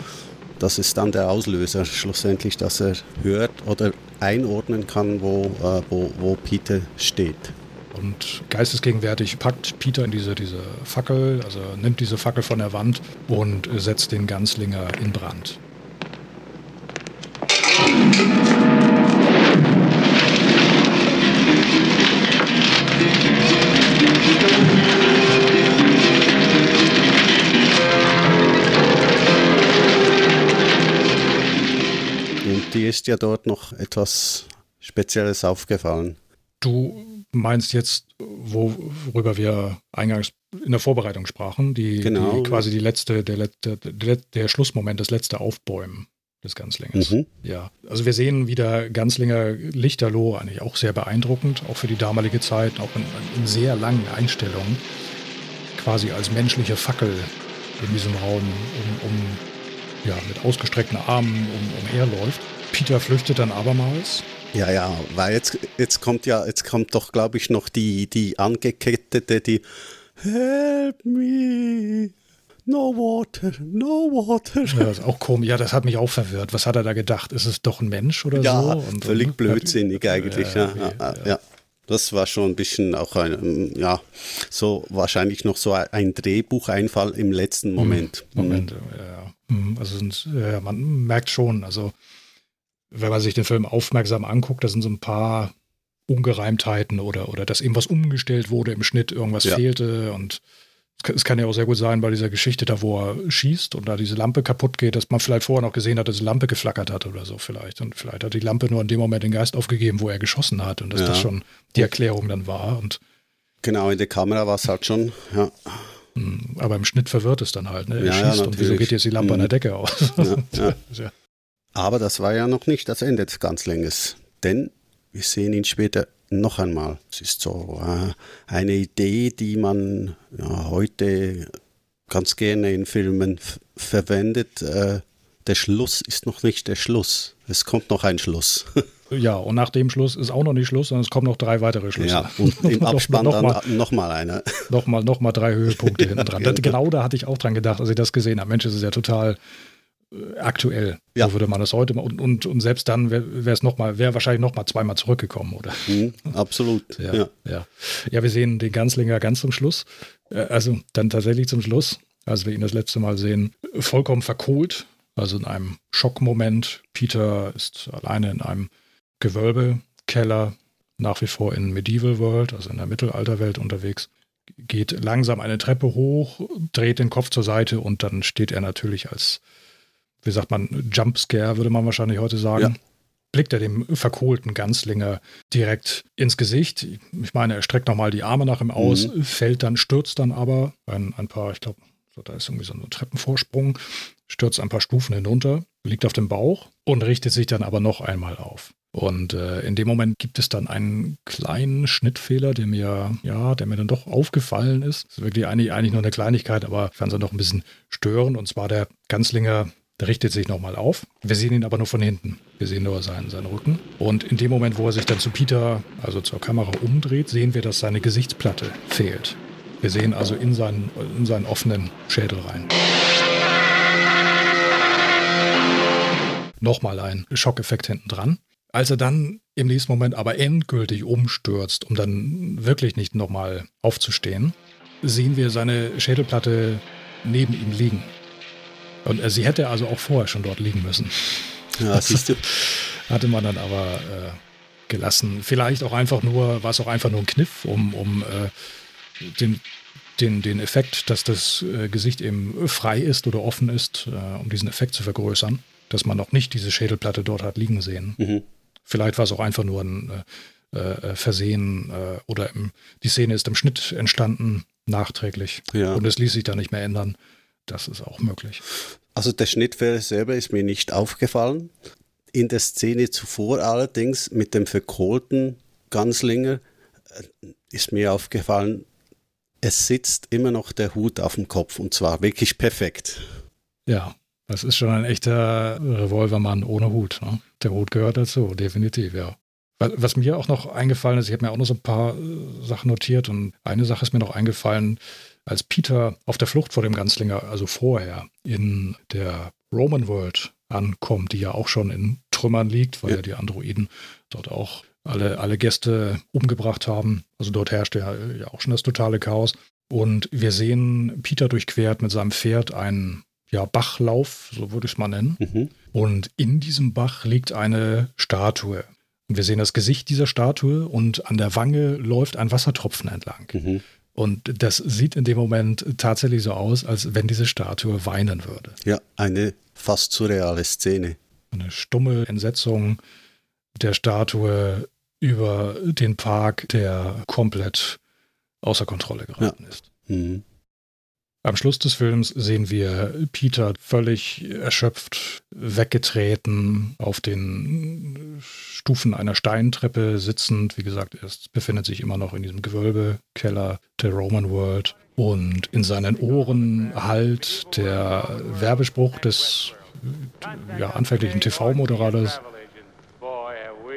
Das ist dann der Auslöser schlussendlich, dass er hört oder einordnen kann, wo, äh, wo, wo Peter steht. Und geistesgegenwärtig packt Peter in diese, diese Fackel, also nimmt diese Fackel von der Wand und setzt den Ganzlinger in Brand. dir ist ja dort noch etwas Spezielles aufgefallen. Du meinst jetzt, worüber wir eingangs in der Vorbereitung sprachen, die, genau. die quasi die letzte, der, der, der, Schlussmoment, das letzte Aufbäumen des Ganzlingers. Mhm. Ja, also wir sehen wieder Ganzlinger Lichterloh, eigentlich auch sehr beeindruckend, auch für die damalige Zeit, auch in, in sehr langen Einstellungen, quasi als menschliche Fackel in diesem Raum um, um ja, mit ausgestreckten Armen um, umherläuft. Peter flüchtet dann abermals. Ja, ja, weil jetzt, jetzt kommt ja, jetzt kommt doch, glaube ich, noch die, die angekettete, die Help me. No water, no water. Ja, das ist auch komisch. Ja, das hat mich auch verwirrt. Was hat er da gedacht? Ist es doch ein Mensch oder ja, so? Und, völlig und, blödsinnig eigentlich. Ja, ja, ja, ja, Das war schon ein bisschen auch ein, ja, so wahrscheinlich noch so ein Drehbucheinfall im letzten hm, Moment. Moment, ja. Hm, also man merkt schon, also wenn man sich den Film aufmerksam anguckt, da sind so ein paar Ungereimtheiten oder, oder dass eben was umgestellt wurde im Schnitt, irgendwas ja. fehlte und es kann ja auch sehr gut sein bei dieser Geschichte da, wo er schießt und da diese Lampe kaputt geht, dass man vielleicht vorher noch gesehen hat, dass die Lampe geflackert hat oder so vielleicht. Und vielleicht hat die Lampe nur in dem Moment den Geist aufgegeben, wo er geschossen hat und dass ja. das schon die Erklärung dann war. Und genau, in der Kamera war es halt schon, ja. Hm, aber im Schnitt verwirrt es dann halt. Ne? Er ja, schießt ja, und wieso geht jetzt die Lampe mhm. an der hm. Decke aus? Ja, [LAUGHS] Aber das war ja noch nicht das Ende des Ganzlänges, denn wir sehen ihn später noch einmal. Es ist so äh, eine Idee, die man ja, heute ganz gerne in Filmen verwendet. Äh, der Schluss ist noch nicht der Schluss. Es kommt noch ein Schluss. [LAUGHS] Ja, und nach dem Schluss ist auch noch nicht Schluss, sondern es kommen noch drei weitere Schlüsse. Ja, [LAUGHS] und im Abspann noch, dann nochmal einer. Nochmal noch mal drei Höhepunkte hinten dran. [LAUGHS] genau. da hatte ich auch dran gedacht, als ich das gesehen habe. Mensch, das ist ja total aktuell. Ja. So würde man das heute und, und, und selbst dann wäre es noch mal, wäre wahrscheinlich noch mal zweimal zurückgekommen, oder? Mhm, absolut. [LAUGHS] Ja, ja, ja. Ja, wir sehen den Ganzlinger ganz zum Schluss. Äh, also dann tatsächlich zum Schluss, als wir ihn das letzte Mal sehen, vollkommen verkohlt. Also in einem Schockmoment. Peter ist alleine in einem Gewölbekeller, nach wie vor in Medieval World, also in der Mittelalterwelt unterwegs geht langsam eine Treppe hoch, dreht den Kopf zur Seite und dann steht er natürlich als wie sagt man, Jumpscare, würde man wahrscheinlich heute sagen. Ja. Blickt er dem verkohlten Ganzlinger direkt ins Gesicht. Ich meine, er streckt nochmal die Arme nach ihm aus, Mhm. fällt dann, stürzt dann aber ein, ein paar, ich glaube, so, da ist irgendwie so ein Treppenvorsprung, stürzt ein paar Stufen hinunter, liegt auf dem Bauch und richtet sich dann aber noch einmal auf. Und äh, in dem Moment gibt es dann einen kleinen Schnittfehler, der mir, ja, der mir dann doch aufgefallen ist. Das ist wirklich eigentlich, eigentlich nur eine Kleinigkeit, aber ich fand es dann doch ein bisschen störend. Und zwar der Ganzlinger, der richtet sich nochmal auf. Wir sehen ihn aber nur von hinten. Wir sehen nur seinen, seinen Rücken. Und in dem Moment, wo er sich dann zu Peter, also zur Kamera umdreht, sehen wir, dass seine Gesichtsplatte fehlt. Wir sehen also in seinen, in seinen offenen Schädel rein. Nochmal ein Schockeffekt hinten dran. Als er dann im nächsten Moment aber endgültig umstürzt, um dann wirklich nicht nochmal aufzustehen, sehen wir seine Schädelplatte neben ihm liegen. Und äh, sie hätte also auch vorher schon dort liegen müssen. Ja, siehst du. Hatte man dann aber äh, gelassen. Vielleicht auch einfach nur, war es auch einfach nur ein Kniff, um, um äh, den, den, den Effekt, dass das äh, Gesicht eben frei ist oder offen ist, äh, um diesen Effekt zu vergrößern, dass man noch nicht diese Schädelplatte dort hat liegen sehen. Mhm. Vielleicht war es auch einfach nur ein äh, Versehen oder im, die Szene ist im Schnitt entstanden, nachträglich. Ja. Und es ließ sich da nicht mehr ändern. Das ist auch möglich. Also der Schnittfehler selber ist mir nicht aufgefallen. In der Szene zuvor allerdings mit dem verkohlten Ganzlinger äh, ist mir aufgefallen, es sitzt immer noch der Hut auf dem Kopf und zwar wirklich perfekt. Ja, das ist schon ein echter Revolvermann ohne Hut. Ne? Der Hut gehört dazu, definitiv, ja. Was, was mir auch noch eingefallen ist, ich habe mir auch noch so ein paar äh, Sachen notiert und eine Sache ist mir noch eingefallen, als Peter auf der Flucht vor dem Ganzlinger, also vorher, in der Roman World ankommt, die ja auch schon in Trümmern liegt, weil ja, Ja. die Androiden dort auch alle, alle Gäste umgebracht haben. Also dort herrschte ja, ja auch schon das totale Chaos. Und wir sehen Peter durchquert mit seinem Pferd einen ja, Bachlauf, so würde ich es mal nennen. Mhm. Und in diesem Bach liegt eine Statue. Und wir sehen das Gesicht dieser Statue und an der Wange läuft ein Wassertropfen entlang. Mhm. Und das sieht in dem Moment tatsächlich so aus, als wenn diese Statue weinen würde. Ja, eine fast surreale Szene. Eine stumme Entsetzung der Statue über den Park, der komplett außer Kontrolle geraten ist. Mhm. Am Schluss des Films sehen wir Peter völlig erschöpft, weggetreten, auf den Stufen einer Steintreppe sitzend. Wie gesagt, er befindet sich immer noch in diesem Gewölbekeller der Roman World. Und in seinen Ohren hallt der Werbespruch des ja, anfänglichen TV-Moderators.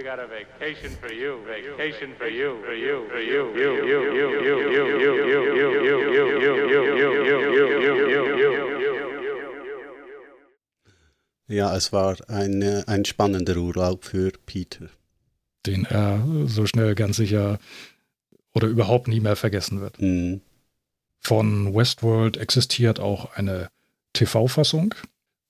Got a vacation for you, vacation for you, for you, for you, you, you, you, you, you, you, you, you, you, you, you, you, you, you, you, you, you, Ja, es war ein, äh, ein spannender Urlaub für Peter. den er so schnell ganz sicher oder überhaupt nie mehr vergessen wird. Mhm. Von Westworld existiert auch eine TV-Fassung,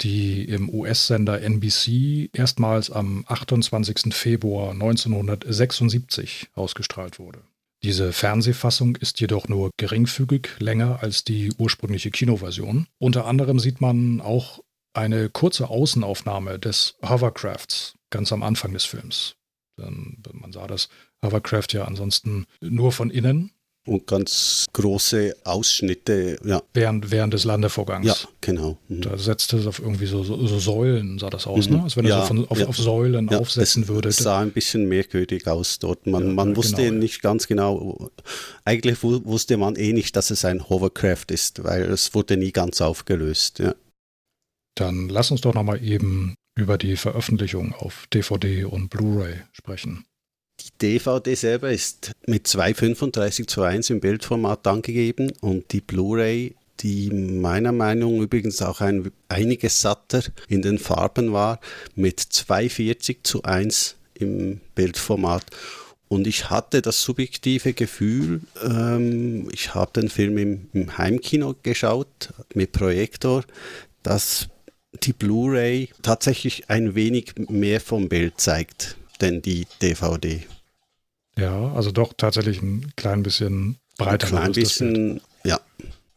die im US-Sender NBC erstmals am 28. Februar 1976 ausgestrahlt wurde. Diese Fernsehfassung ist jedoch nur geringfügig länger als die ursprüngliche Kinoversion. Unter anderem sieht man auch eine kurze Außenaufnahme des Hovercrafts ganz am Anfang des Films. Denn man sah das Hovercraft ja ansonsten nur von innen Und ganz große Ausschnitte, ja. während, während des Landevorgangs. Ja, genau. Mhm. Da setzte es auf irgendwie so, so, so Säulen, sah das aus, Mhm. ne? Als wenn er Ja, so von, auf, ja. auf Säulen Ja, aufsetzen es, würde. Es sah ein bisschen merkwürdig aus dort. Man, man wusste genau. nicht ganz genau, eigentlich wu- wusste man eh nicht, dass es ein Hovercraft ist, weil es wurde nie ganz aufgelöst. Ja. Dann lass uns doch nochmal eben über die Veröffentlichung auf DVD und Blu-ray sprechen. Die DVD selber ist mit 2,35 zu 1 im Bildformat angegeben und die Blu-ray, die meiner Meinung übrigens auch ein einiges satter in den Farben war, mit 2,40 zu 1 im Bildformat. Und ich hatte das subjektive Gefühl, ähm, ich habe den Film im, im Heimkino geschaut mit Projektor, dass die Blu-ray tatsächlich ein wenig mehr vom Bild zeigt, denn die DVD. Ja, also doch tatsächlich ein klein bisschen Ein breiter. klein ist das Bild. bisschen, ja.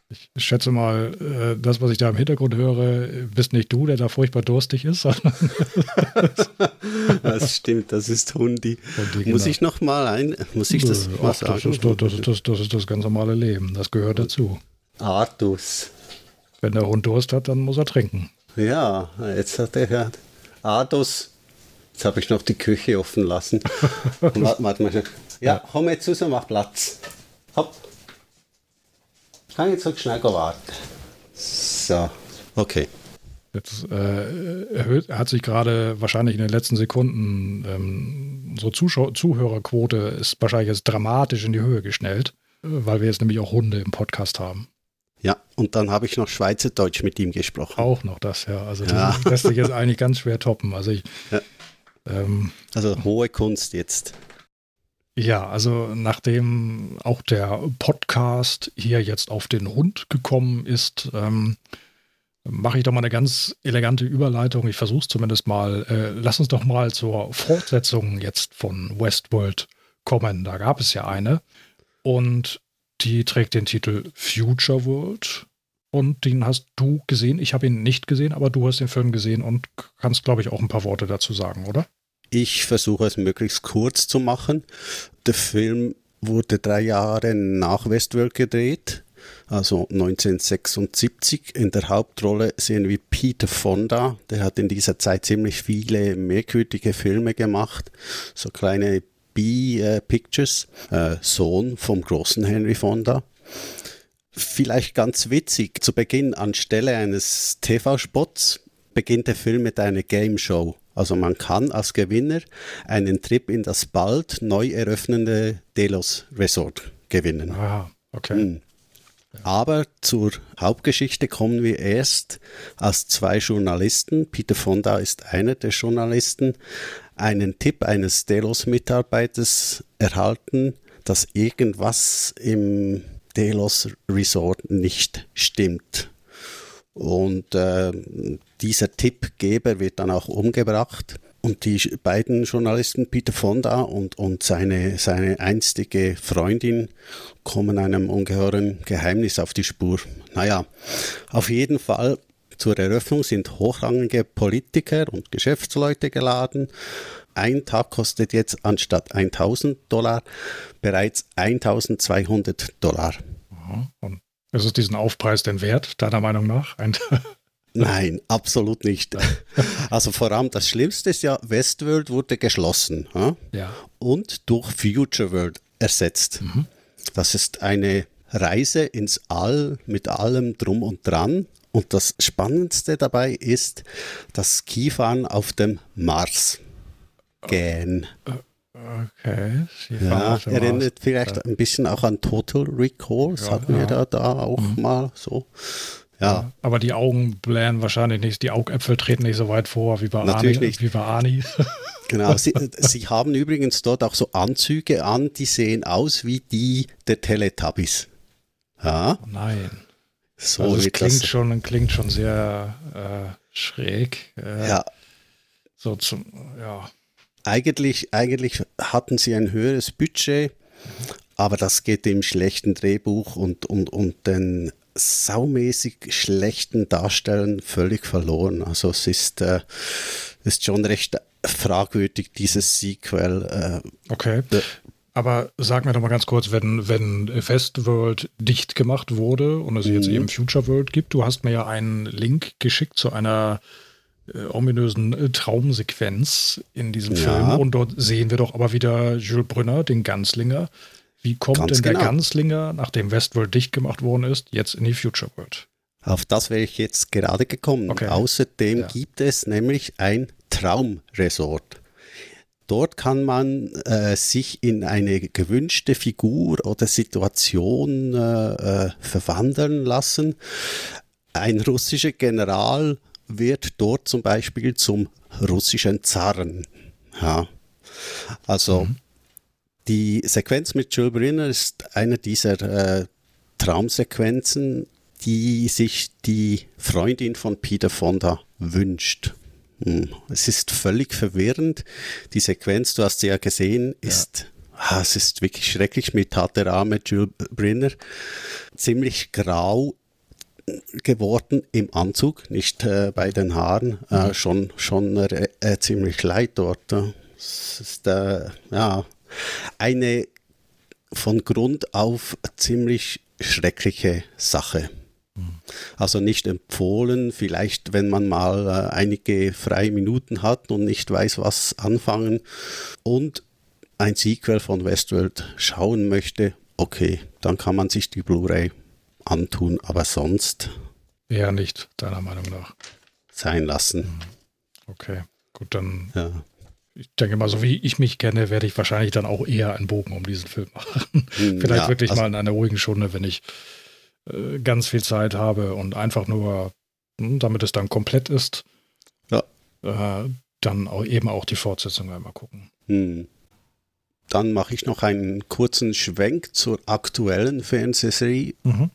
Ich schätze mal, äh, das, was ich da im Hintergrund höre, bist nicht du, der da furchtbar durstig ist. [LAUGHS] [LAUGHS] das stimmt, das ist Hundi. Hundi muss genau. ich noch mal ein, muss ich das Ach, mal sagen? Das ist, das, das, das ist das ganz normale Leben, das gehört dazu. Artus. Wenn der Hund Durst hat, dann muss er trinken. Ja, jetzt hat er ja Artus. Jetzt habe ich noch die Küche offen lassen. [LAUGHS] warte, warte mal. Ja, komm jetzt raus und mach Platz. Hopp. Ich kann jetzt so schnell warten. So, okay. Jetzt äh, erhöht, hat sich gerade wahrscheinlich in den letzten Sekunden ähm, so Zuschau Zuhörerquote ist wahrscheinlich jetzt dramatisch in die Höhe geschnellt, weil wir jetzt nämlich auch Hunde im Podcast haben. Ja, und dann habe ich noch Schweizerdeutsch mit ihm gesprochen. Auch noch das, ja. Also das ja. lässt sich jetzt [LAUGHS] eigentlich ganz schwer toppen. Also ich. Ja. Ähm, also hohe Kunst jetzt. Ja, also nachdem auch der Podcast hier jetzt auf den Hund gekommen ist, ähm, mache ich doch mal eine ganz elegante Überleitung. Ich versuche es zumindest mal. Äh, lass uns doch mal zur Fortsetzung jetzt von Westworld kommen. Da gab es ja eine. Und die trägt den Titel Future World. Und den hast du gesehen. Ich habe ihn nicht gesehen, aber du hast den Film gesehen und kannst, glaube ich, auch ein paar Worte dazu sagen, oder? Ich versuche es möglichst kurz zu machen. Der Film wurde drei Jahre nach Westworld gedreht, also 1976. In der Hauptrolle sehen wir Peter Fonda. Der hat in dieser Zeit ziemlich viele merkwürdige Filme gemacht, so kleine B-Pictures, äh, Sohn vom großen Henry Fonda. Vielleicht ganz witzig, zu Beginn anstelle eines TV-Spots beginnt der Film mit einer Game Show. Also man kann als Gewinner einen Trip in das bald neu eröffnende Delos Resort gewinnen. Ah, okay. Hm. Aber zur Hauptgeschichte kommen wir erst als zwei Journalisten. Peter Fonda ist einer der Journalisten einen Tipp eines Delos-Mitarbeiters erhalten, dass irgendwas im Delos Resort nicht stimmt. Und äh, dieser Tippgeber wird dann auch umgebracht. Und die beiden Journalisten, Peter Fonda und, und seine, seine einstige Freundin, kommen einem ungeheuren Geheimnis auf die Spur. Naja, auf jeden Fall zur Eröffnung sind hochrangige Politiker und Geschäftsleute geladen. Ein Tag kostet jetzt anstatt 1000 Dollar bereits 1200 Dollar. Und ist es diesen Aufpreis denn wert, deiner Meinung nach? Ein [LAUGHS] Nein, absolut nicht. [LAUGHS] Also vor allem das Schlimmste ist ja, Westworld wurde geschlossen ja. und durch Future World ersetzt. Mhm. Das ist eine Reise ins All mit allem drum und dran. Und das Spannendste dabei ist das Skifahren auf dem Mars. Gähn. Okay. Ja, erinnert vielleicht ein bisschen auch an Total Recall. Das ja, hatten wir da, da auch mhm. mal so. Ja. Aber die Augen blähen wahrscheinlich nicht, die Augäpfel treten nicht so weit vor wie bei Natürlich Ani. Nicht. Wie bei Ani. [LAUGHS] genau, sie, sie haben übrigens dort auch so Anzüge an, die sehen aus wie die der Teletubbies. Ja. Oh nein. So also es klingt, das schon, klingt schon sehr äh, schräg. Äh, ja. So zum, ja. Eigentlich, eigentlich hatten sie ein höheres Budget, aber das geht dem schlechten Drehbuch und, und, und den saumäßig schlechten Darstellern völlig verloren. Also es ist, äh, ist schon recht fragwürdig, dieses Sequel. Äh, okay. Aber sag mir doch mal ganz kurz, wenn, wenn Festworld dicht gemacht wurde und es mhm. jetzt eben Future World gibt, du hast mir ja einen Link geschickt zu einer äh, ominösen äh, Traumsequenz in diesem ja. Film und dort sehen wir doch aber wieder Jules Brünner, den Ganzlinger. Wie kommt Ganz denn der genau. Ganzlinger, nachdem Westworld dicht gemacht worden ist, jetzt in die Future World? Auf das wäre ich jetzt gerade gekommen. Okay. Außerdem ja. gibt es nämlich ein Traumresort. Dort kann man äh, sich in eine gewünschte Figur oder Situation äh, äh, verwandeln lassen. Ein russischer General wird dort zum Beispiel zum russischen Zaren. Ja. Also mhm. die Sequenz mit Jules Brenner ist eine dieser äh, Traumsequenzen, die sich die Freundin von Peter Fonda wünscht. Hm. Es ist völlig verwirrend. Die Sequenz, du hast sie ja gesehen, ist ah, es ist wirklich schrecklich mit harter Arme, Jules Brinner. Ziemlich grau geworden im Anzug, nicht äh, bei den Haaren, äh, schon, schon äh, ziemlich leid dort. Es ist äh, ja, eine von Grund auf ziemlich schreckliche Sache. Also nicht empfohlen, vielleicht wenn man mal äh, einige freie Minuten hat und nicht weiß, was anfangen und ein Sequel von Westworld schauen möchte, okay, dann kann man sich die Blu-ray antun, aber sonst eher nicht, deiner Meinung nach. Sein lassen. Hm. Okay, gut, dann. Ja. Ich denke mal, so wie ich mich kenne, werde ich wahrscheinlich dann auch eher einen Bogen um diesen Film machen. Hm, [LAUGHS] Vielleicht ja, wirklich also, mal in einer ruhigen Stunde, wenn ich äh, ganz viel Zeit habe und einfach nur, hm, damit es dann komplett ist, ja. äh, dann auch eben auch die Fortsetzung einmal gucken. Hm. Dann mache ich noch einen kurzen Schwenk zur aktuellen Fernsehserie mhm.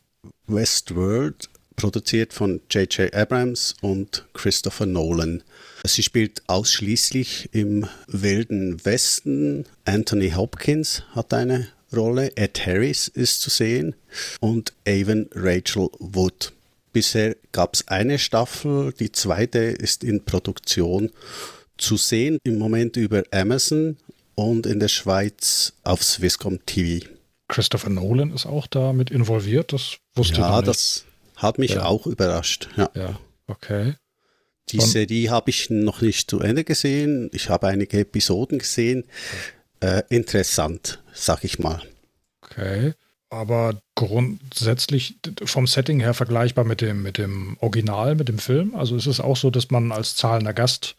Westworld, produziert von J.J. Abrams und Christopher Nolan. Sie spielt ausschließlich im wilden Westen. Anthony Hopkins hat eine Rolle, Ed Harris ist zu sehen und Avon Rachel Wood. Bisher gab es eine Staffel, die zweite ist in Produktion zu sehen, im Moment über Amazon und in der Schweiz auf Swisscom TV. Christopher Nolan ist auch da mit involviert, das wusste ja, ich nicht. das hat mich ja. auch überrascht. Ja, ja okay. Die und Serie habe ich noch nicht zu Ende gesehen. Ich habe einige Episoden gesehen. Äh, interessant, sag ich mal. Okay. Aber grundsätzlich vom Setting her vergleichbar mit dem, mit dem Original, mit dem Film. Also ist es auch so, dass man als zahlender Gast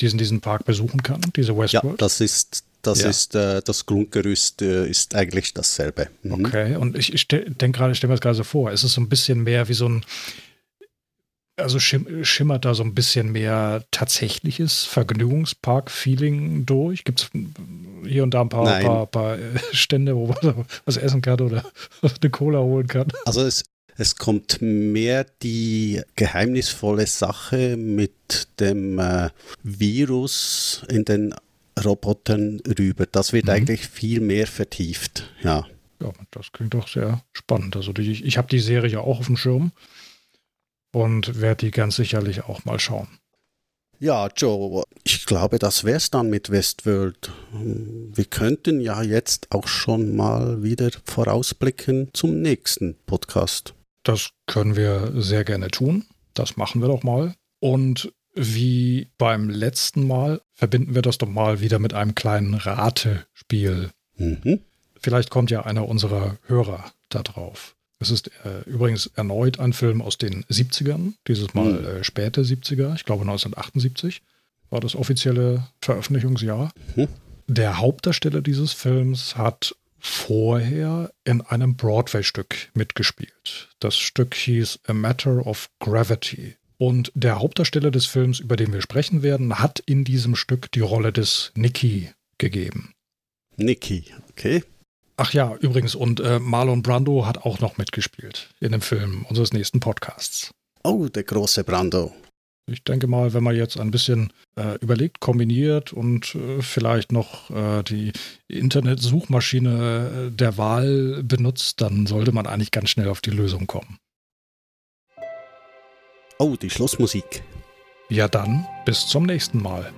diesen, diesen Park besuchen kann, diese Westworld? Ja, das ist das ja. ist äh, das Grundgerüst äh, ist eigentlich dasselbe. Mhm. Okay, und ich, ich denke gerade, ich stelle mir das gerade so vor, es ist so ein bisschen mehr wie so ein, also schim schimmert da so ein bisschen mehr tatsächliches Vergnügungspark-Feeling durch? Gibt es hier und da ein paar, paar, paar, äh, Stände, wo man was essen kann oder [LAUGHS] eine Cola holen kann? Also es, es kommt mehr die geheimnisvolle Sache mit dem äh, Virus in den Robotern rüber. Das wird mhm. eigentlich viel mehr vertieft, ja. Ja, das klingt doch sehr spannend. Also die, ich habe die Serie auch auf dem Schirm und werde die ganz sicherlich auch mal schauen. Ja, Joe, ich glaube, das wäre es dann mit Westworld. Wir könnten ja jetzt auch schon mal wieder vorausblicken zum nächsten Podcast. Das können wir sehr gerne tun. Das machen wir doch mal. Und wie beim letzten Mal verbinden wir das doch mal wieder mit einem kleinen Ratespiel. Mhm. Vielleicht kommt ja einer unserer Hörer da drauf. Es ist äh, übrigens erneut ein Film aus den 70ern, dieses Mal mhm. äh, späte 70er, ich glaube 1978 war das offizielle Veröffentlichungsjahr. Mhm. Der Hauptdarsteller dieses Films hat vorher in einem Broadway-Stück mitgespielt. Das Stück hieß A Matter of Gravity. Und der Hauptdarsteller des Films, über den wir sprechen werden, hat in diesem Stück die Rolle des Nicky gegeben. Nicky, okay. Ach ja, übrigens, und äh, Marlon Brando hat auch noch mitgespielt in dem Film unseres nächsten Podcasts. Oh, der große Brando. Ich denke mal, wenn man jetzt ein bisschen äh, überlegt, kombiniert und äh, vielleicht noch äh, die Internetsuchmaschine äh, der Wahl benutzt, dann sollte man eigentlich ganz schnell auf die Lösung kommen. Oh, die Schlussmusik. Ja dann, bis zum nächsten Mal.